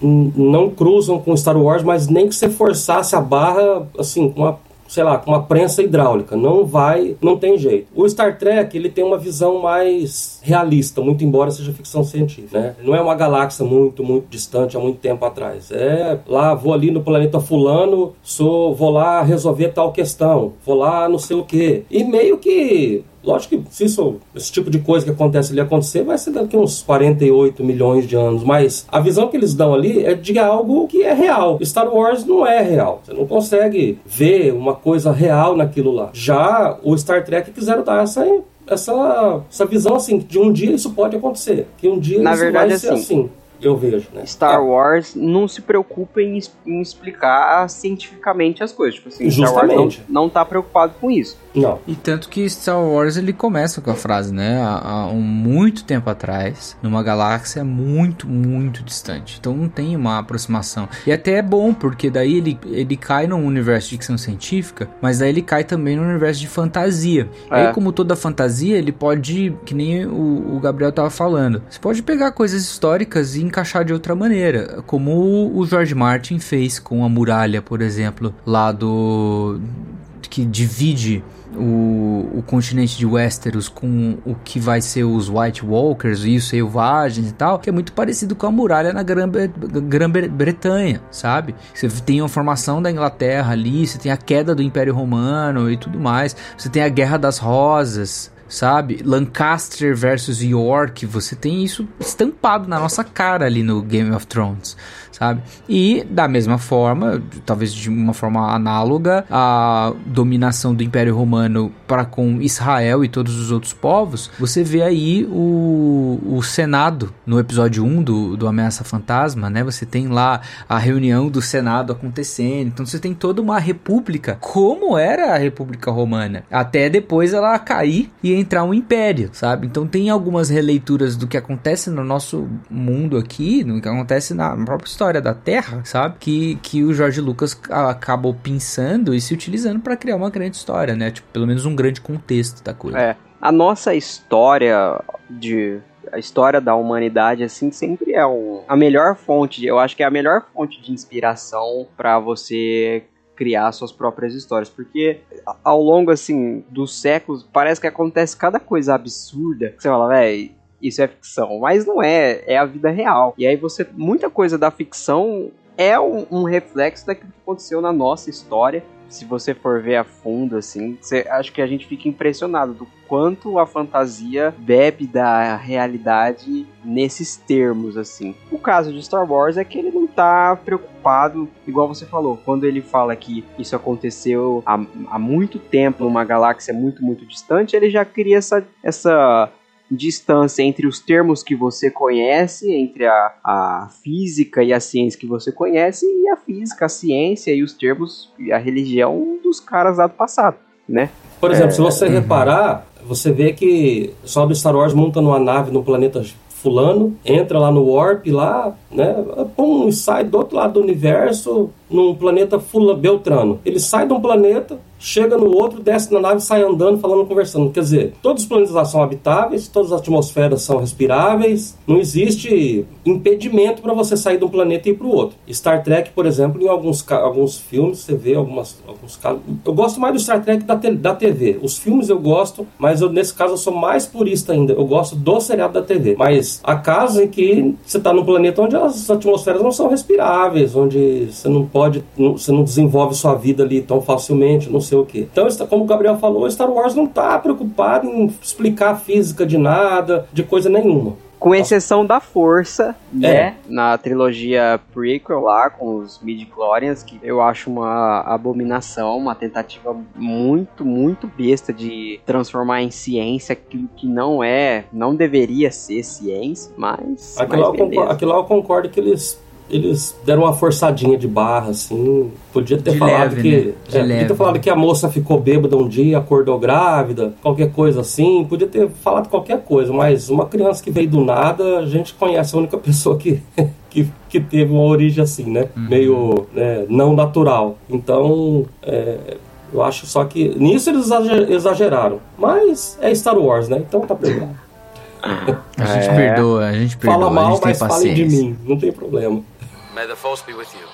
não cruzam com Star Wars, mas nem que você forçasse a barra, assim, com uma sei lá, com uma prensa hidráulica. Não vai, não tem jeito. O Star Trek, ele tem uma visão mais realista, muito embora seja ficção científica, né? Não é uma galáxia muito, muito distante há muito tempo atrás. É lá, vou ali no planeta fulano, sou, vou lá resolver tal questão, vou lá não sei o quê. E meio que Lógico que se isso, esse tipo de coisa que acontece ali acontecer, vai ser daqui uns 48 milhões de anos. Mas a visão que eles dão ali é de algo que é real. Star Wars não é real. Você não consegue ver uma coisa real naquilo lá. Já o Star Trek quiseram dar essa essa, essa visão assim, de um dia isso pode acontecer, que um dia Na isso verdade, vai ser assim, assim. Eu vejo, né? Star Ah, Wars não se preocupa em, em explicar cientificamente as coisas. Tipo assim, Star Wars não, Justamente. não tá preocupado com isso. Não. E tanto que Star Wars ele começa com a frase, né? Há, há um muito tempo atrás, numa galáxia muito, muito distante. Então não tem uma aproximação. E até é bom, porque daí ele, ele cai num universo de ficção científica, mas daí ele cai também no universo de fantasia. E É. aí, como toda fantasia, ele pode, que nem o, o Gabriel tava falando, você pode pegar coisas históricas e encaixar de outra maneira. Como o George Martin fez com a muralha, por exemplo, lá do que divide o, o continente de Westeros com o que vai ser os White Walkers e os selvagens e tal, que é muito parecido com a muralha na Grã- Grã-Bretanha, sabe? Você tem a formação da Inglaterra ali, você tem a queda do Império Romano e tudo mais, você tem a Guerra das Rosas, sabe? Lancaster versus York, você tem isso estampado na nossa cara ali no Game of Thrones, sabe? E da mesma forma, talvez de uma forma análoga, a dominação do Império Romano para com Israel e todos os outros povos, você vê aí o, o Senado no episódio 1 do, do Ameaça Fantasma, né? Você tem lá a reunião do Senado acontecendo, então você tem toda uma república, como era a República Romana, até depois ela cair e entrar um império, sabe? Então tem algumas releituras do que acontece no nosso mundo aqui, no que acontece na própria história da Terra, sabe? Que, que o Jorge Lucas acabou pensando e se utilizando para criar uma grande história, né? Tipo, pelo menos um grande contexto da coisa. É. A nossa história de. A história da humanidade, assim, sempre é um, a melhor fonte. Eu acho que é a melhor fonte de inspiração pra você criar suas próprias histórias. Porque ao longo, assim, dos séculos, parece que acontece cada coisa absurda. Você fala, véi. Isso é ficção, mas não é, é a vida real. E aí você, muita coisa da ficção é um, um reflexo daquilo que aconteceu na nossa história. Se você for ver a fundo, assim, você, acho que a gente fica impressionado do quanto a fantasia bebe da realidade nesses termos, assim. O caso de Star Wars é que ele não tá preocupado, igual você falou, quando ele fala que isso aconteceu há, há muito tempo numa galáxia muito, muito distante, ele já cria essa, essa distância entre os termos que você conhece, entre a, a física e a ciência que você conhece, e a física, a ciência e os termos e a religião dos caras lá do passado, né? Por exemplo, se você reparar, você vê que sobe Star Wars monta numa nave no planeta fulano, entra lá no Warp lá, né? Pum, e sai do outro lado do universo num planeta fula Beltrano. Ele sai de um planeta, chega no outro, desce na nave, sai andando, falando, conversando. Quer dizer, todos os planetas são habitáveis, todas as atmosferas são respiráveis, não existe impedimento para você sair de um planeta e ir para o outro. Star Trek, por exemplo, em alguns, alguns filmes, você vê algumas, alguns casos. Eu gosto mais do Star Trek da, te- da TV. Os filmes eu gosto, mas eu, nesse caso eu sou mais purista ainda. Eu gosto do seriado da TV. Mas há casos em que você está num planeta onde as atmosferas não são respiráveis, onde você não pode, não- você não desenvolve sua vida ali tão facilmente, não sei o que. Então, como o Gabriel falou, Star Wars não está preocupado em explicar a física de nada, de coisa nenhuma. Com exceção da força, É. né? Na trilogia prequel lá, com os midi-chlorians, que eu acho uma abominação, uma tentativa muito, muito besta de transformar em ciência aquilo que não é, não deveria ser ciência, mas... Aquilo mas eu concordo, aquilo lá eu concordo que eles, eles deram uma forçadinha de barra, assim. Podia ter De falado leve, que. né? De é, leve. Podia ter falado que a moça ficou bêbada um dia, acordou grávida, qualquer coisa assim. Podia ter falado qualquer coisa, mas uma criança que veio do nada, a gente conhece a única [LAUGHS] pessoa que. Que, que teve uma origem assim, né? Uhum. Meio né, não natural. Então, é, eu acho só que. Nisso eles exager- exageraram. Mas é Star Wars, né? Então tá perdoado. [LAUGHS] A gente perdoa, a gente perdoa, Fala a mal, gente tem mas falem de paciência. mim. Não tem problema. May the force be with you.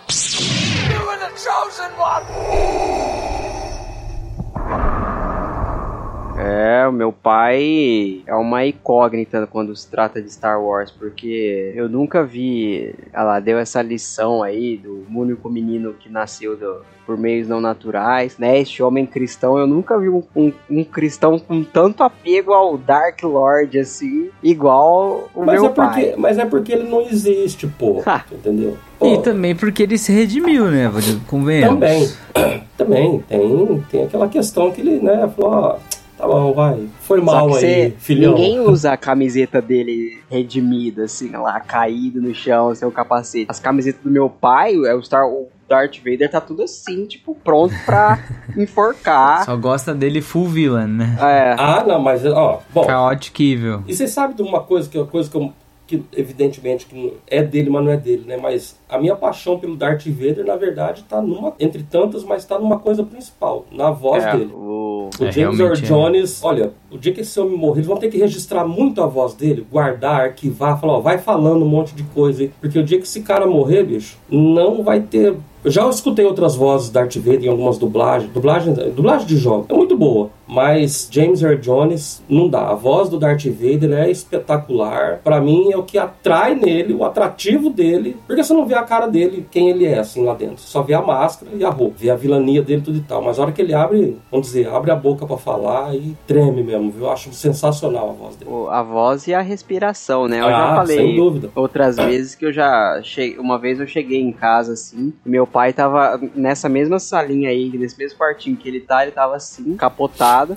É, o meu pai é uma incógnita quando se trata de Star Wars, porque eu nunca vi. Ela deu essa lição aí do único menino que nasceu do- por meios não naturais, né? Este homem cristão, eu nunca vi um, um- um cristão com tanto apego ao Dark Lord assim, igual o Mas meu é, porque, pai. mas é porque ele não existe, pô. [LAUGHS] Ha. entendeu? Pô, E também porque ele se redimiu, né? Convenhamos. Também. [CLEARS THROAT] Também. Tem, tem aquela questão que ele, né, falou, ó, tá bom, vai. Foi Só mal que aí, cê- filhão. ninguém usa a camiseta dele redimida, assim, lá, caído no chão, sem o capacete. As camisetas do meu pai, é o Star o Darth Vader tá tudo assim, tipo, pronto pra [LAUGHS] enforcar. Só gosta dele full villain, né? É, Ah, não, mas, ó, bom. Chaotic Evil. E você sabe de uma coisa que é uma coisa que, eu, que evidentemente que é dele, mas não é dele, né? Mas a minha paixão pelo Darth Vader, na verdade, tá numa entre tantas, mas tá numa coisa principal, na voz é, dele. o... O É, James Earl é. Jones, olha, o dia que esse homem morrer, eles vão ter que registrar muito a voz dele, guardar, arquivar, falar, ó, vai falando um monte de coisa aí. Porque o dia que esse cara morrer, bicho, não vai ter. Eu já escutei outras vozes da Darth Vader em algumas dublagens. Dublagem, dublagem de jogo é muito boa. Mas James Earl Jones não dá. A voz do Darth Vader é espetacular. Pra mim é o que atrai nele, o atrativo dele. Porque você não vê a cara dele, quem ele é, assim, lá dentro. Só vê a máscara e a roupa. Vê a vilania dele tudo e tal. Mas a hora que ele abre, vamos dizer, abre a boca pra falar e treme mesmo, viu? Eu acho sensacional a voz dele. o- a voz e a respiração, né? Eu Ah, já falei sem dúvida. outras vezes que eu já cheguei. Uma vez eu cheguei em casa assim, e meu pai tava nessa mesma salinha aí, nesse mesmo quartinho que ele tá, ele tava assim, capotado.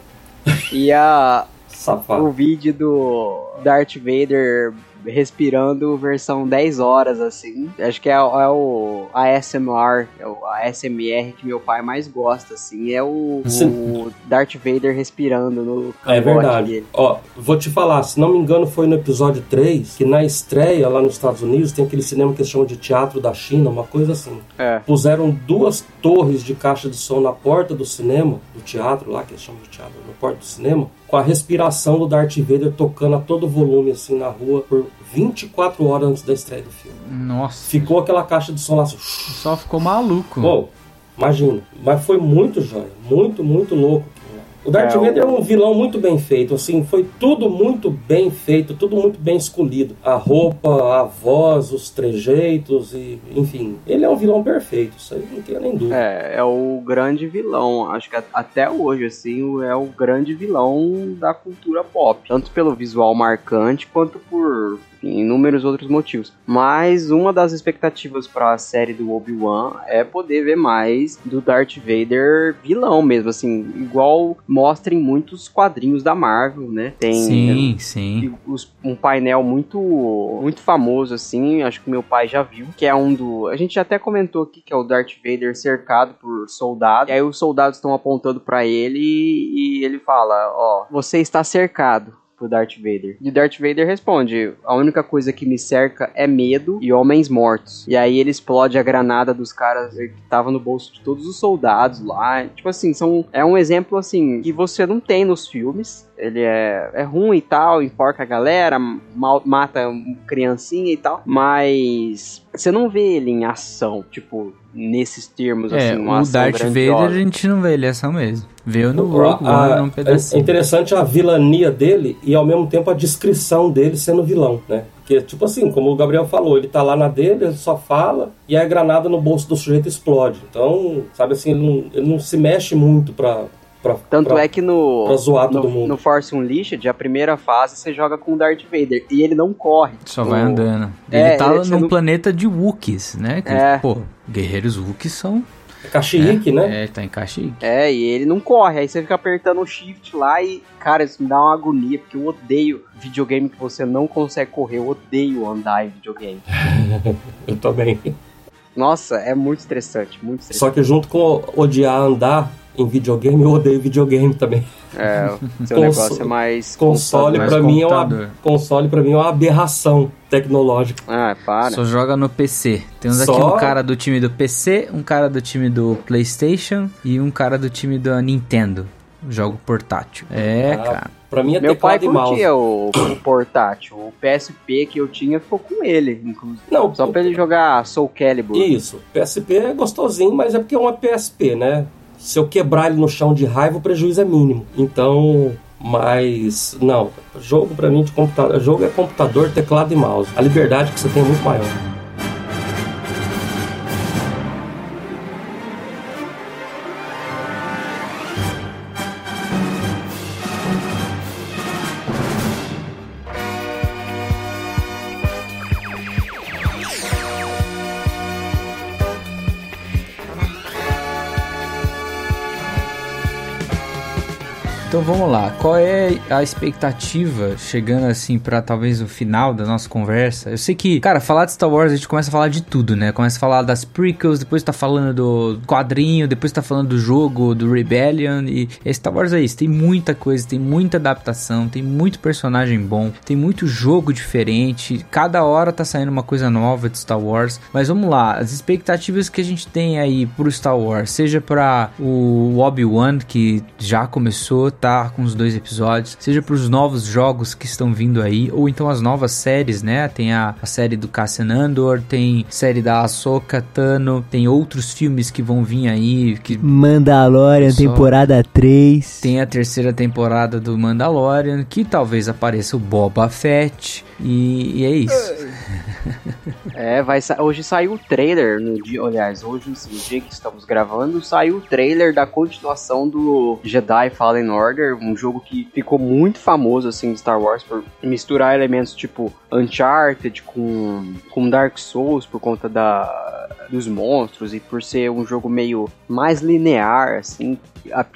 e a, [LAUGHS] o Safado. vídeo do Darth Vader respirando versão 10 horas, assim. Acho que é, o- é o ASMR, é o ASMR que meu pai mais gosta, assim. É o, o Darth Vader respirando no É verdade. dele. Ó, vou te falar, se não me engano, foi no episódio 3 que na estreia lá nos Estados Unidos tem aquele cinema que eles chamam de Teatro da China, uma coisa assim. É. Puseram duas torres de caixa de som na porta do cinema, do teatro lá, que eles chamam de teatro, na porta do cinema, com a respiração do Darth Vader tocando a todo volume assim na rua por 24 horas antes da estreia do filme. Nossa, Ficou aquela caixa de som lá assim, só ficou maluco. Bom, imagina. Mas foi muito jóia. Muito, muito louco. O Darth É, Vader é um vilão muito bem feito, assim, foi tudo muito bem feito, tudo muito bem escolhido. A roupa, a voz, os trejeitos e, enfim, ele é um vilão perfeito, isso aí não tenho nem dúvida. É, é o grande vilão. Acho que até hoje, assim, é o grande vilão da cultura pop. Tanto pelo visual marcante, quanto por inúmeros outros motivos. Mas uma das expectativas para a série do Obi-Wan é poder ver mais do Darth Vader vilão mesmo, assim, igual mostra em muitos quadrinhos da Marvel, né? Tem Sim, sim. e os- um painel muito muito famoso assim, acho que meu pai já viu, que é um do, a gente até comentou aqui que é o Darth Vader cercado por soldados. E aí os soldados estão apontando pra ele e, e ele fala, ó, você está cercado pro Darth Vader. E o Darth Vader responde: A única coisa que me cerca é medo e homens mortos. E aí ele explode a granada dos caras que tava no bolso de todos os soldados lá. Tipo assim, são, é um exemplo assim que você não tem nos filmes. Ele é, é ruim e tal, enforca a galera, mal- mata um criancinha e tal. Mas você não vê ele em ação, tipo, nesses termos, É, assim, uma o ação Darth grandiosa. Vader a gente não vê ele essa mesmo. Veio no Rogue One num é pedacinho. interessante a vilania dele e ao mesmo tempo a descrição dele sendo vilão, né? Porque, tipo assim, como o Gabriel falou, ele tá lá na dele, ele só fala e aí a granada no bolso do sujeito explode. Então, sabe assim, ele não, ele não se mexe muito pra. Pra Tanto pra- é que no, pra zoar no, todo mundo. no Force Unleashed, a primeira fase você joga com o Darth Vader e ele não corre. Só vai O- andando. É, ele tá ele- num não- planeta de Wookiees, né? Que, É. Pô, guerreiros Wookiees são... Caxique, né? É, tá em Caxique. É, e ele não corre, aí você fica apertando o shift lá e, cara, isso me dá uma agonia, porque eu odeio videogame que você não consegue correr, eu odeio andar em videogame. [LAUGHS] Eu também. Nossa, é muito estressante, muito estressante. Só que junto com odiar andar em videogame, eu odeio videogame também. É, seu Conso- negócio é mais Console pra mim é uma console para mim é uma aberração tecnológica. Ah, para. Só joga no PC. Temos aqui Só? um cara do time do PC, um cara do time do PlayStation e um cara do time da Nintendo. Jogo portátil. É, Ah, cara. Pra mim é Meu pai curtia o, o portátil. O PSP que eu tinha ficou com ele, inclusive. Não, Só pra ele jogar Soul Calibur. Isso, PSP é gostosinho, mas é porque é uma PSP, né? Se eu quebrar ele no chão de raiva, o prejuízo é mínimo. Então, mas não, jogo pra mim de computador, jogo é computador, teclado e mouse. A liberdade que você tem é muito maior. Vamos lá, qual é a expectativa chegando assim pra talvez o final da nossa conversa? Eu sei que, cara, falar de Star Wars a gente começa a falar de tudo, né? Começa a falar das prequels, depois tá falando do quadrinho, depois tá falando do jogo, do Rebellion e e Star Wars é isso, tem muita coisa, tem muita adaptação, tem muito personagem bom, tem muito jogo diferente, cada hora tá saindo uma coisa nova de Star Wars. Mas vamos lá, as expectativas que a gente tem aí pro Star Wars, seja pra o Obi-Wan que já começou, tá com os dois episódios, seja pros novos jogos que estão vindo aí, ou então as novas séries, né? Tem a, a série do Cassian Andor, tem série da Ahsoka Tano, tem outros filmes que vão vir aí, que Mandalorian, Só- temporada 3. tem a terceira temporada do Mandalorian, que talvez apareça o Boba Fett, e, e é isso. [LAUGHS] É, vai sa- hoje saiu o trailer no dia, aliás, hoje no dia que estamos gravando, saiu o trailer da continuação do Jedi Fallen Order, um jogo que ficou muito famoso assim de Star Wars por misturar elementos tipo Uncharted com com Dark Souls por conta da dos monstros e por ser um jogo meio mais linear assim,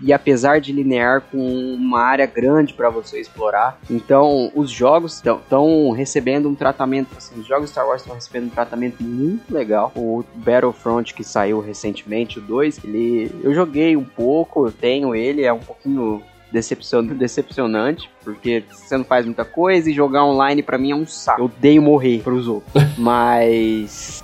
e apesar de linear com uma área grande para você explorar. Então, os jogos estão recebendo um tratamento, assim, os jogos Star Wars estão recebendo um tratamento muito legal. O Battlefront que saiu recentemente, o 2, ele eu joguei um pouco, eu tenho ele, é um pouquinho decepcion, decepcionante, porque você não faz muita coisa e jogar online pra mim é um saco. Eu odeio morrer pros outros. [LAUGHS] Mas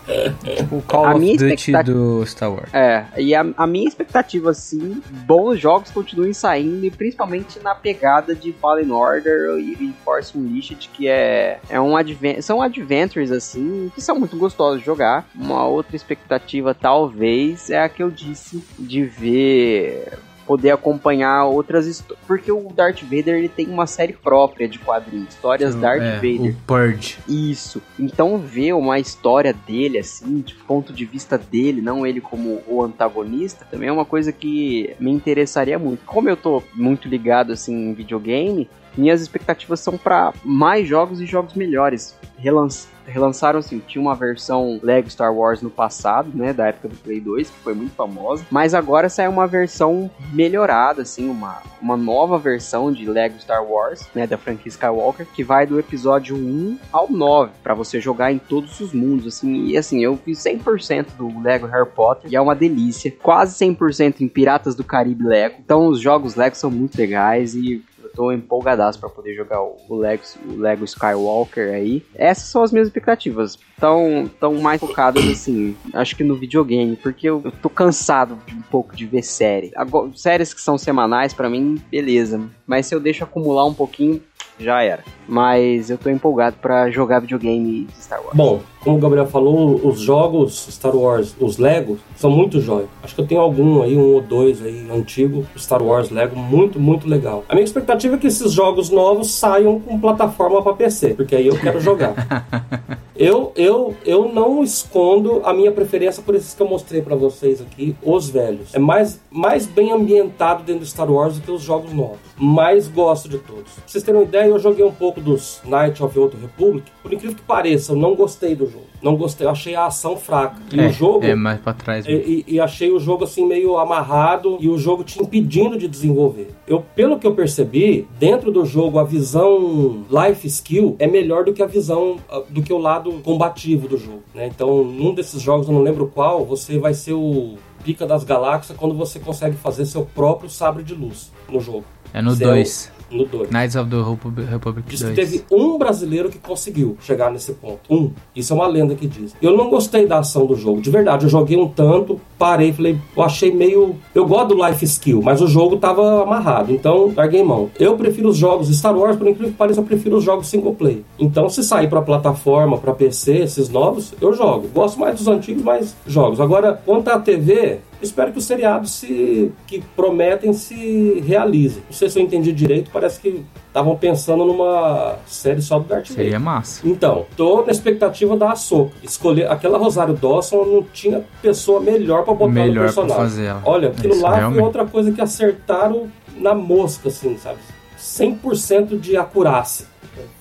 O Call A of minha Duty expectativa- do Star Wars. é, e a, a minha expectativa, assim, bons jogos continuem saindo, e principalmente na pegada de Fallen Order e, e Force Unleashed, que é, é um adven são adventures, assim, que são muito gostosos de jogar. Uma outra expectativa, talvez, é a que eu disse, de ver poder acompanhar outras histórias. Porque o Darth Vader ele tem uma série própria de quadrinhos, histórias Darth É, Vader. O Purge. Isso. Então ver uma história dele, assim, de ponto de vista dele, não ele como o antagonista, também é uma coisa que me interessaria muito. Como eu tô muito ligado, assim, em videogame, minhas expectativas são para mais jogos e jogos melhores. Relan relançaram, assim, tinha uma versão Lego Star Wars no passado, né, da época do Play 2, que foi muito famosa, mas agora saiu uma versão melhorada, assim, uma, uma nova versão de Lego Star Wars, né, da franquia Skywalker, que vai do episódio 1 ao 9, pra você jogar em todos os mundos, assim, e assim, eu fiz 100% do Lego Harry Potter, e é uma delícia, quase 100% em Piratas do Caribe Lego, então os jogos Lego são muito legais e tô empolgadaço pra poder jogar o Lego, o Lego Skywalker aí. Essas são as minhas expectativas. Tão, tão mais focadas assim, acho que no videogame, porque eu, eu tô cansado um pouco de ver série. Agora, séries que são semanais, pra mim, beleza. Mas se eu deixo acumular um pouquinho, já era. Mas eu tô empolgado pra jogar videogame de Star Wars. Bom, como o Gabriel falou, os jogos Star Wars, os Legos, são muito jóia. Acho que eu tenho algum aí, um ou dois aí, antigo, Star Wars Lego, muito, muito legal. A minha expectativa é que esses jogos novos saiam com plataforma para PC, porque aí eu quero jogar. [LAUGHS] Eu, eu, eu não escondo a minha preferência por esses que eu mostrei pra vocês aqui, os velhos. É mais, mais bem ambientado dentro do Star Wars do que os jogos novos. Mas gosto de todos. Pra vocês terem uma ideia, eu joguei um pouco dos Knight of the Old Republic. Por incrível que pareça, eu não gostei do jogo. Não gostei, eu achei a ação fraca. E é, o jogo. É mais pra trás. E, e- e achei o jogo assim meio amarrado e o jogo te impedindo de desenvolver. Eu, pelo que eu percebi, dentro do jogo a visão life skill é melhor do que a visão ah, do que o lado combativo do jogo, né? Então, num desses jogos, eu não lembro qual, você vai ser o pica das galáxias quando você consegue fazer seu próprio sabre de luz no jogo. É no Você é o- 2. No 2. Knights of the Repu- Republic Diz que 2. teve um brasileiro que conseguiu chegar nesse ponto. Um. Isso é uma lenda que diz. Eu não gostei da ação do jogo. De verdade, eu joguei um tanto, parei, falei, eu achei meio. Eu gosto do life skill, mas o jogo tava amarrado, então larguei mão. Eu prefiro os jogos Star Wars, por incrível que pareça, eu prefiro os jogos single play. Então, se sair pra plataforma, pra PC, esses novos, eu jogo. Gosto mais dos antigos, mas jogos. Agora, quanto à TV, espero que os seriados se que prometem se realizem. Não sei se eu entendi direito, parece que estavam pensando numa série só do Darth Vader. Seria massa. Então, tô na expectativa da Ahsoka. Escolher aquela Rosário Dawson não tinha pessoa melhor pra botar Melhor no pra personagem. fazer ela. Olha, aquilo Isso, lá realmente. foi outra coisa que acertaram na mosca, assim, sabe? 100% de acurácia.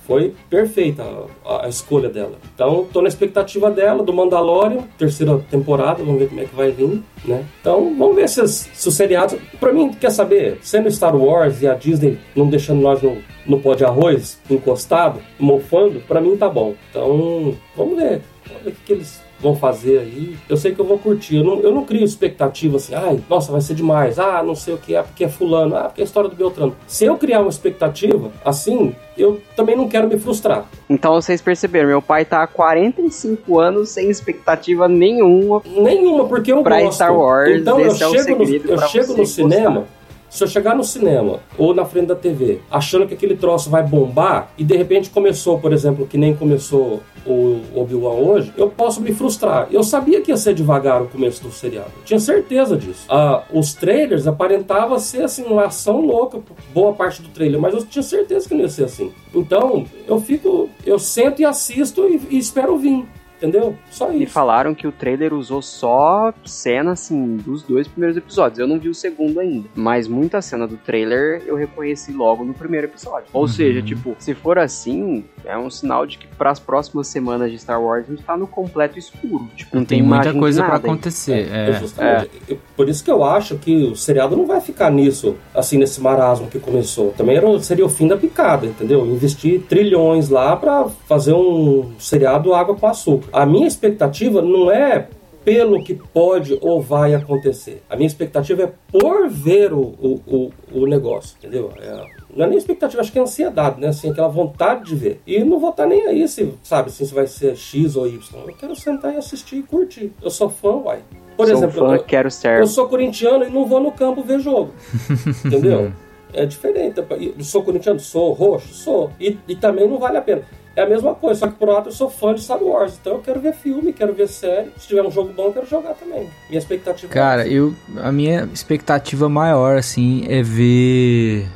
Foi perfeita a, a escolha dela. Então, tô na expectativa dela, do Mandalorian, terceira temporada, vamos ver como é que vai vir, né? Então, vamos ver se, se os seriados... Pra mim, quer saber? Sendo Star Wars e a Disney não deixando nós no, no pó de arroz, encostado, mofando, pra mim tá bom. Então, vamos ver. Vamos ver o que, que eles vão fazer aí. Eu sei que eu vou curtir. Eu não, eu não crio expectativa assim, ai, nossa, vai ser demais. Ah, não sei o que, é porque é fulano, ah, porque é a história do Beltrano. Se eu criar uma expectativa assim, eu também não quero me frustrar. Então vocês perceberam, meu pai tá há 45 anos sem expectativa nenhuma. Nenhuma, porque eu Pra gosto. Star Wars, então eu é chego, no, eu chego no cinema. Se eu chegar no cinema ou na frente da TV achando que aquele troço vai bombar e de repente começou, por exemplo, que nem começou o Obi-Wan hoje, eu posso me frustrar. Eu sabia que ia ser devagar o começo do seriado. Tinha certeza disso. Ah, os trailers aparentavam ser assim, uma ação louca, boa parte do trailer, mas eu tinha certeza que não ia ser assim. Então, eu fico, eu sento e assisto e, e espero vir. Entendeu? Só E isso. falaram que o trailer usou só cena, assim, dos dois primeiros episódios. Eu não vi o segundo ainda. Mas muita cena do trailer eu reconheci logo no primeiro episódio. Ou Uhum. seja, tipo, se for assim, é um sinal de que para as próximas semanas de Star Wars a gente tá no completo escuro. Tipo, não tem, Tem muita coisa pra nada. acontecer. É, É. justamente. Eu- Por isso que eu acho que o seriado não vai ficar nisso, assim, nesse marasmo que começou. Também era, seria o fim da picada, entendeu? Investir trilhões lá pra fazer um seriado água com açúcar. A minha expectativa não é pelo que pode ou vai acontecer. A minha expectativa é por ver o, o, o, o negócio, entendeu? É, não é nem expectativa, acho que é ansiedade, né? Assim, aquela vontade de ver. E não vou estar nem aí se, sabe, assim, se vai ser X ou Y. Eu quero sentar e assistir e curtir. Eu sou fã, uai. Por Sou exemplo, fã, eu- quero ser. eu sou corintiano e não vou no campo ver jogo. [LAUGHS] Entendeu? É diferente. Eu sou corintiano? Sou. Roxo? Sou. E, e também não vale a pena. É a mesma coisa, só que por outro eu sou fã de Star Wars. Então eu quero ver filme, quero ver série. Se tiver um jogo bom, eu quero jogar também. Minha expectativa Cara, é eu a minha expectativa maior assim é ver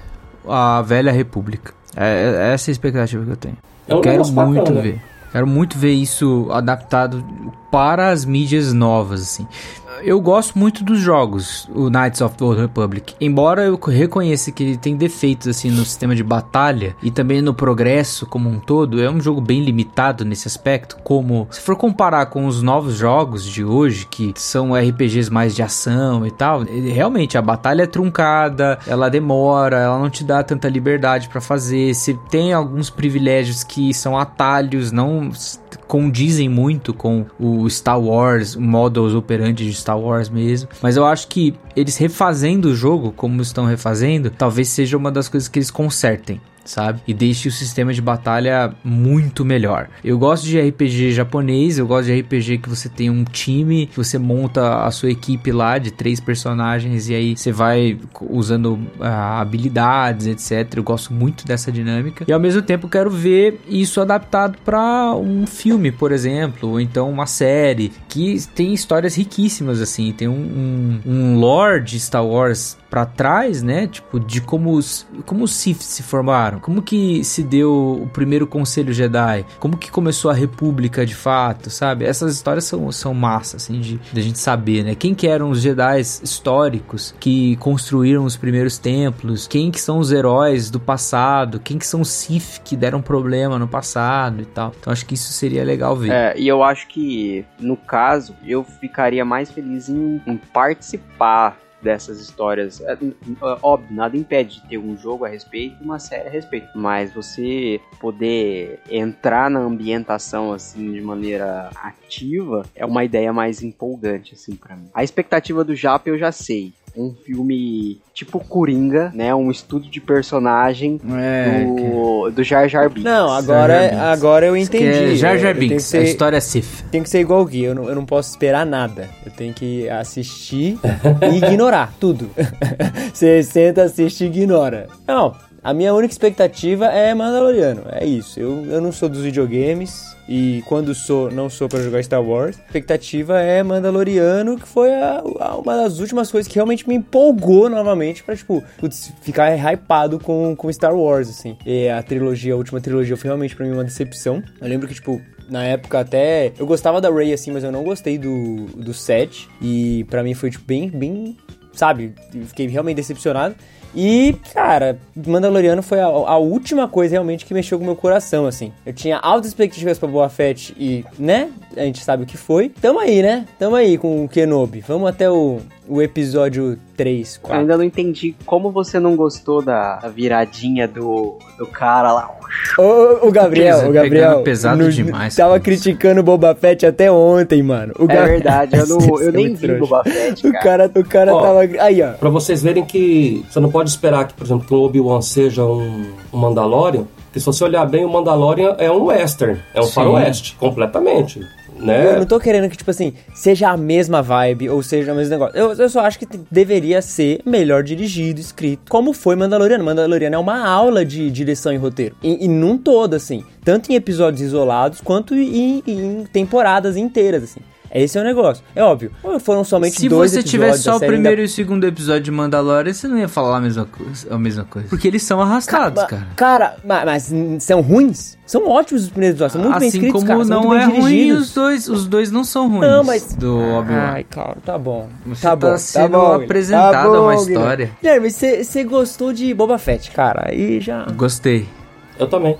a Velha República. É, é essa a expectativa que eu tenho. É um Eu quero negócio bacana, muito né? ver. Quero muito ver isso adaptado para as mídias novas, assim. Eu gosto muito dos jogos, o Knights of the Old Republic. Embora eu reconheça que ele tem defeitos, assim, no sistema de batalha e também no progresso como um todo, é um jogo bem limitado nesse aspecto. Como, se for comparar com os novos jogos de hoje, que são RPGs mais de ação e tal, realmente a batalha é truncada, ela demora, ela não te dá tanta liberdade pra fazer. Se tem alguns privilégios que são atalhos, não condizem muito com o Star Wars, o operandi de Star Wars mesmo. Mas eu acho que eles refazendo o jogo, como estão refazendo, talvez seja uma das coisas que eles consertem. Sabe? E deixe o sistema de batalha muito melhor. Eu gosto de RPG japonês, eu gosto de RPG que você tem um time, que você monta a sua equipe lá de três personagens e aí você vai usando ah, habilidades, etc. Eu gosto muito dessa dinâmica. E ao mesmo tempo quero ver isso adaptado para um filme, por exemplo, ou então uma série que tem histórias riquíssimas assim, tem um, um, um lore de Star Wars para trás, né? Tipo, de como os, como os Sith se formaram, como que se deu o primeiro Conselho Jedi, como que começou a República de fato, sabe? Essas histórias são, são massa, assim, de, de a gente saber, né? Quem que eram os Jedi históricos que construíram os primeiros templos, quem que são os heróis do passado, quem que são os Sith que deram problema no passado e tal. Então acho que isso seria legal ver. É, e eu acho que, no caso, eu ficaria mais feliz em, em participar dessas histórias. É, óbvio, nada impede de ter um jogo a respeito e uma série a respeito. Mas você poder entrar na ambientação assim de maneira ativa é uma ideia mais empolgante assim para mim. A expectativa do Japa eu já sei. Um filme tipo Coringa, né? Um estudo de personagem É, do, do Jar Jar Binks. Não, agora, Jar Jar Binks. agora eu que entendi. é Jar Jar que Binks, a ser- história é Sif. Tem que ser igual o Gui, eu não, eu não posso esperar nada. Eu tenho que assistir e ignorar tudo. [LAUGHS] Você senta, assiste e ignora. Não, a minha única expectativa é Mandaloriano, é isso. Eu, eu não sou dos videogames e quando sou, não sou pra jogar Star Wars. A expectativa é Mandaloriano, que foi a- a- uma das últimas coisas que realmente me empolgou novamente pra, tipo, putz, ficar hypado com, com Star Wars, assim. E a trilogia, a última trilogia foi realmente pra mim uma decepção. Eu lembro que, tipo, na época até. Eu gostava da Ray assim, mas eu não gostei do, do set. E pra mim foi, tipo, bem, bem. Sabe? Fiquei realmente decepcionado. E, cara, Mandaloriano foi a, a última coisa realmente que mexeu com o meu coração, assim. Eu tinha altas expectativas pra Boa Fett e, né? A gente sabe o que foi. Tamo aí, né? Tamo aí com o Kenobi. Vamos até o, o episódio 3, Eu 4. ainda não entendi como você não gostou da viradinha do, do cara lá. Ô, o Gabriel, o Gabriel. pesado demais Tava criticando o Boba Fett até ontem, mano. O É Ga- verdade, eu, [LAUGHS] não, eu é nem vi trouxa. Boba Fett, O cara. cara, o cara Ó. tava. Aí, ó. Pra vocês verem que você não pode esperar que, por exemplo, que o Obi-Wan seja um, um Mandalorian, porque se você olhar bem, o Mandalorian é um western, é um Sim. faroeste, completamente. Eu Né? não tô querendo que, tipo assim, seja a mesma vibe ou seja o mesmo negócio. Eu, eu só acho que deveria ser melhor dirigido, escrito, como foi Mandaloriano. Mandaloriano é uma aula de direção e roteiro. E, e num todo, assim. Tanto em episódios isolados, quanto em, em temporadas inteiras, assim. Esse é o negócio. É óbvio. Foram somente Se dois você episódios tivesse só o primeiro e o segundo episódio de Mandalorian, você não ia falar a mesma coisa. A mesma coisa. Porque eles são arrastados, cara. Cara, ma- mas, hum, são ruins? São ótimos os primeiros episódios, são muito bem assim escritos, como cara, são não muito é bem ruim, dirigidos. os dois, os dois não são ruins. Não, mas- Do Obi-Wan. Ai, claro, tá bom. Você tá tá bom, sendo tá bom, apresentado tá a uma bom, história. Guilherme, você gostou de Boba Fett, cara, aí já... Gostei. Eu também.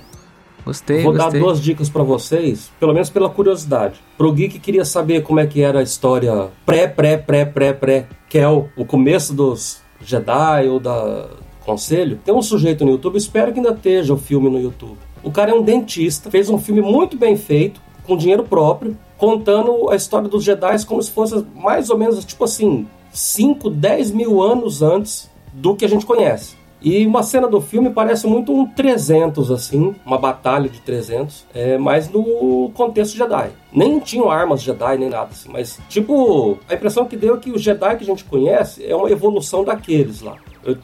Gostei, Vou dar gostei. duas dicas pra vocês, pelo menos pela curiosidade. Pro Gui que queria saber como é que era a história pré, pré, pré, pré, pré, Kel, o começo dos Jedi ou da Conselho, tem um sujeito no YouTube, espero que ainda esteja o filme no YouTube. O cara é um dentista, fez um filme muito bem feito, com dinheiro próprio, contando a história dos Jedi como se fosse mais ou menos, tipo assim, 5, 10 mil anos antes do que a gente conhece. E uma cena do filme parece muito um 300, assim, uma batalha de 300, é, mas no contexto Jedi. Nem tinham armas Jedi, nem nada assim, mas, tipo, a impressão que deu é que o Jedi que a gente conhece é uma evolução daqueles lá.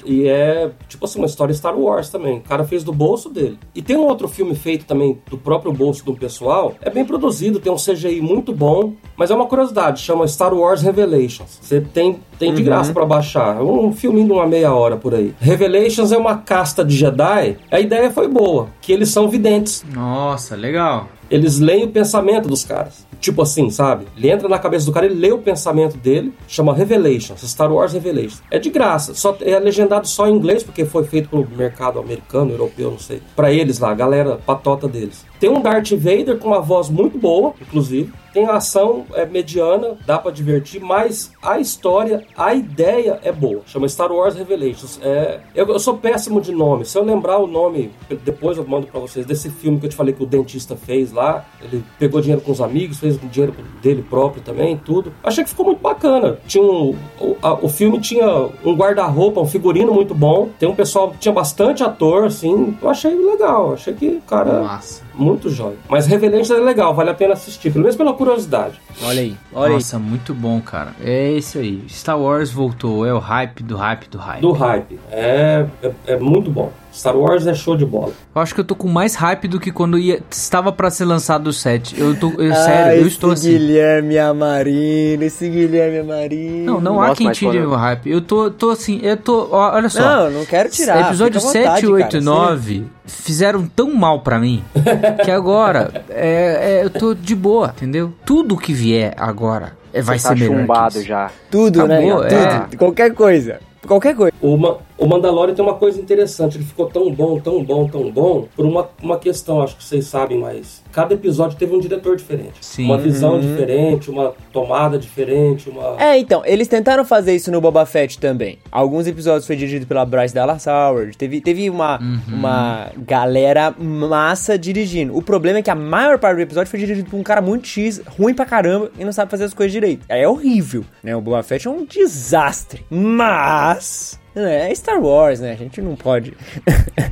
E é, tipo assim, uma história Star Wars também. O cara fez do bolso dele. E tem um outro filme feito também do próprio bolso do pessoal. É bem produzido, tem um CGI muito bom. Mas é uma curiosidade, chama Star Wars Revelations. Você tem, tem de graça pra baixar. É um filminho de uma meia hora por aí. Revelations é uma casta de Jedi. A ideia foi boa, que eles são videntes. Nossa, legal. Eles leem o pensamento dos caras. Tipo assim, sabe? Ele entra na cabeça do cara, ele lê o pensamento dele, chama Revelations, Star Wars Revelations. É de graça, só é legendado só em inglês, porque foi feito pro mercado americano, europeu, não sei. Pra eles lá, a galera patota deles. Tem um Darth Vader com uma voz muito boa, inclusive. Tem a ação é mediana, dá pra divertir, mas a história, a ideia é boa. Chama Star Wars Revelations. É, eu, eu sou péssimo de nome. Se eu lembrar o nome, depois eu mando pra vocês, desse filme que eu te falei que o dentista fez lá. Ele pegou dinheiro com os amigos, fez dinheiro dele próprio também, tudo. Achei que ficou muito bacana. Tinha um, o, a- o filme tinha um guarda-roupa, um figurino muito bom. Tem um pessoal, tinha bastante ator, assim. Eu achei legal. Achei que, cara, Massa. Muito jóia. Mas Revelations é legal, vale a pena assistir, pelo menos pela curiosidade. Olha aí, olha Nossa, muito bom, cara. É isso aí. Star Wars voltou. É o hype do hype do hype. Do hype. É, é, é muito bom. Star Wars é show de bola. Eu acho que eu tô com mais hype do que quando ia, estava pra ser lançado o 7. Eu tô. Eu, aí. sério, Ah, eu esse estou assim. Guilherme Amarino, esse Guilherme Amarino. Não, não há Nossa, quem mas tire o hype. Eu tô, tô assim, eu tô. ó, Olha só. Não, não quero tirar. Episódio vontade, 7, 8 cara, e 9 fizeram tão mal pra mim [LAUGHS] que agora é, é, eu tô de boa, entendeu? Tudo que vier agora é, vai Você ser tá melhor. chumbado já. Tudo, Acabou, né? é. Tudo. Qualquer coisa. Qualquer coisa. O, Ma- O Mandalorian tem uma coisa interessante, ele ficou tão bom, tão bom, tão bom, por uma, uma questão, acho que vocês sabem, mas cada episódio teve um diretor diferente. Sim. Uma visão Uhum. diferente, uma tomada diferente, uma. É, então, eles tentaram fazer isso no Boba Fett também. Alguns episódios foi dirigido pela Bryce Dallas Howard. Teve, teve uma, uma galera massa dirigindo. O problema é que a maior parte do episódio foi dirigido por um cara muito X, ruim pra caramba, e não sabe fazer as coisas direito. Aí é horrível, né? O Boba Fett é um desastre. Mas... É Star Wars, né? A gente não pode.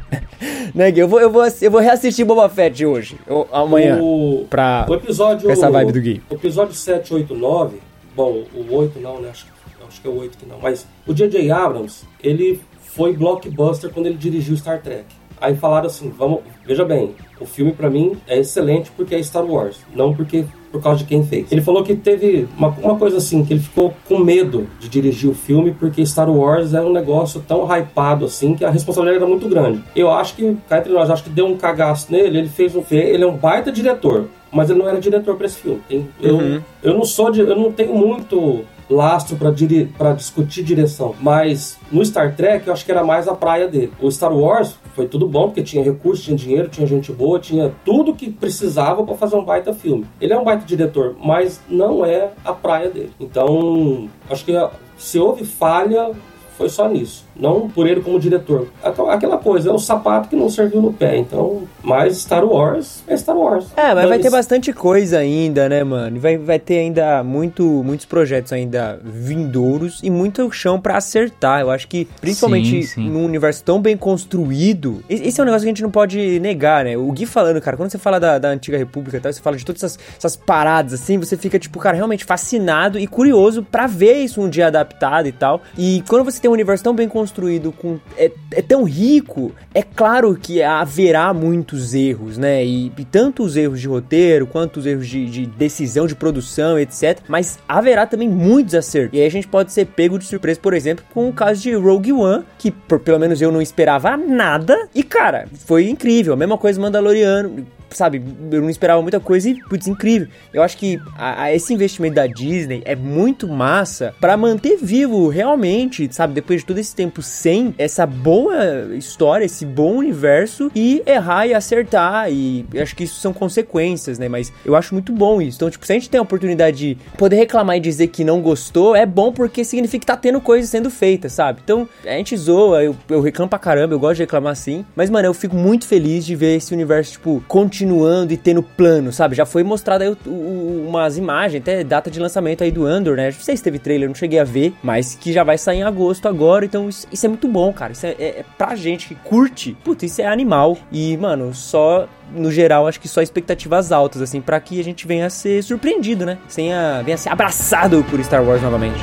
[LAUGHS] né, Gui? eu, vou, eu, vou, eu vou reassistir Boba Fett hoje, ou amanhã. O, pra- o episódio. essa vibe do Gui. O episódio 7, 8, 9. Bom, o 8 não, né? Acho, acho que é o 8 que não. Mas o J.J. Abrams, ele foi blockbuster quando ele dirigiu Star Trek. Aí falaram assim: vamos. Veja bem, o filme pra mim é excelente porque é Star Wars, não porque por causa de quem fez. Ele falou que teve uma, uma coisa assim, que ele ficou com medo de dirigir o filme porque Star Wars é um negócio tão hypado assim que a responsabilidade era muito grande. Eu acho que, cá entre nós, acho que deu um cagaço nele, ele fez um. Ele é um baita diretor, mas ele não era diretor pra esse filme. Eu, eu não sou de, eu não tenho muito lastro pra discutir direção, mas no Star Trek eu acho que era mais a praia dele. O Star Wars foi tudo bom porque tinha recursos, tinha dinheiro, tinha gente boa, tinha tudo que precisava pra fazer um baita filme. Ele é um baita diretor, mas não é a praia dele. Então, acho que se houve falha foi só nisso, não por ele como diretor. Aquela coisa, é o sapato que não serviu no pé. Então, mas Star Wars é Star Wars. É, mas vai ter bastante coisa ainda, né, mano? Vai, vai ter ainda muito, muitos projetos ainda vindouros e muito chão pra acertar. Eu acho que, principalmente Sim, sim. num universo tão bem construído, esse é um negócio que a gente não pode negar, né? O Gui falando, cara, quando você fala da, da Antiga República e tal, você fala de todas essas, essas paradas assim, você fica, tipo, cara, realmente fascinado e curioso pra ver isso um dia adaptado e tal. E quando você tem um universo tão bem construído, com é, é tão rico, é claro que haverá muitos erros, né? E, e tanto os erros de roteiro, quanto os erros de, de decisão de produção, etc. Mas haverá também muitos acertos. E aí a gente pode ser pego de surpresa, por exemplo, com o caso de Rogue One, que por, pelo menos eu não esperava nada. E cara, foi incrível. A mesma coisa Mandaloriano sabe, eu não esperava muita coisa e, putz, incrível. Eu acho que a- a- esse investimento da Disney é muito massa pra manter vivo realmente, sabe, depois de todo esse tempo sem essa boa história, esse bom universo e errar e acertar e acho que isso são consequências, né, mas eu acho muito bom isso. Então, tipo, se a gente tem a oportunidade de poder reclamar e dizer que não gostou, é bom porque significa que tá tendo coisa sendo feita, sabe? Então, a gente zoa, eu, eu reclamo pra caramba, eu gosto de reclamar assim, mas, mano, eu fico muito feliz de ver esse universo, tipo, continuando e tendo plano, sabe? Já foi mostrado aí o- o- umas imagens, até data de lançamento aí do Andor, né? Não sei se teve trailer, não cheguei a ver, mas que já vai sair em agosto agora, então isso, isso é muito bom, cara. Isso é, é, é pra gente que curte, puta, isso é animal. E, mano, só no geral, acho que só expectativas altas, assim, pra que a gente venha a ser surpreendido, né? Venha, venha a ser abraçado por Star Wars novamente.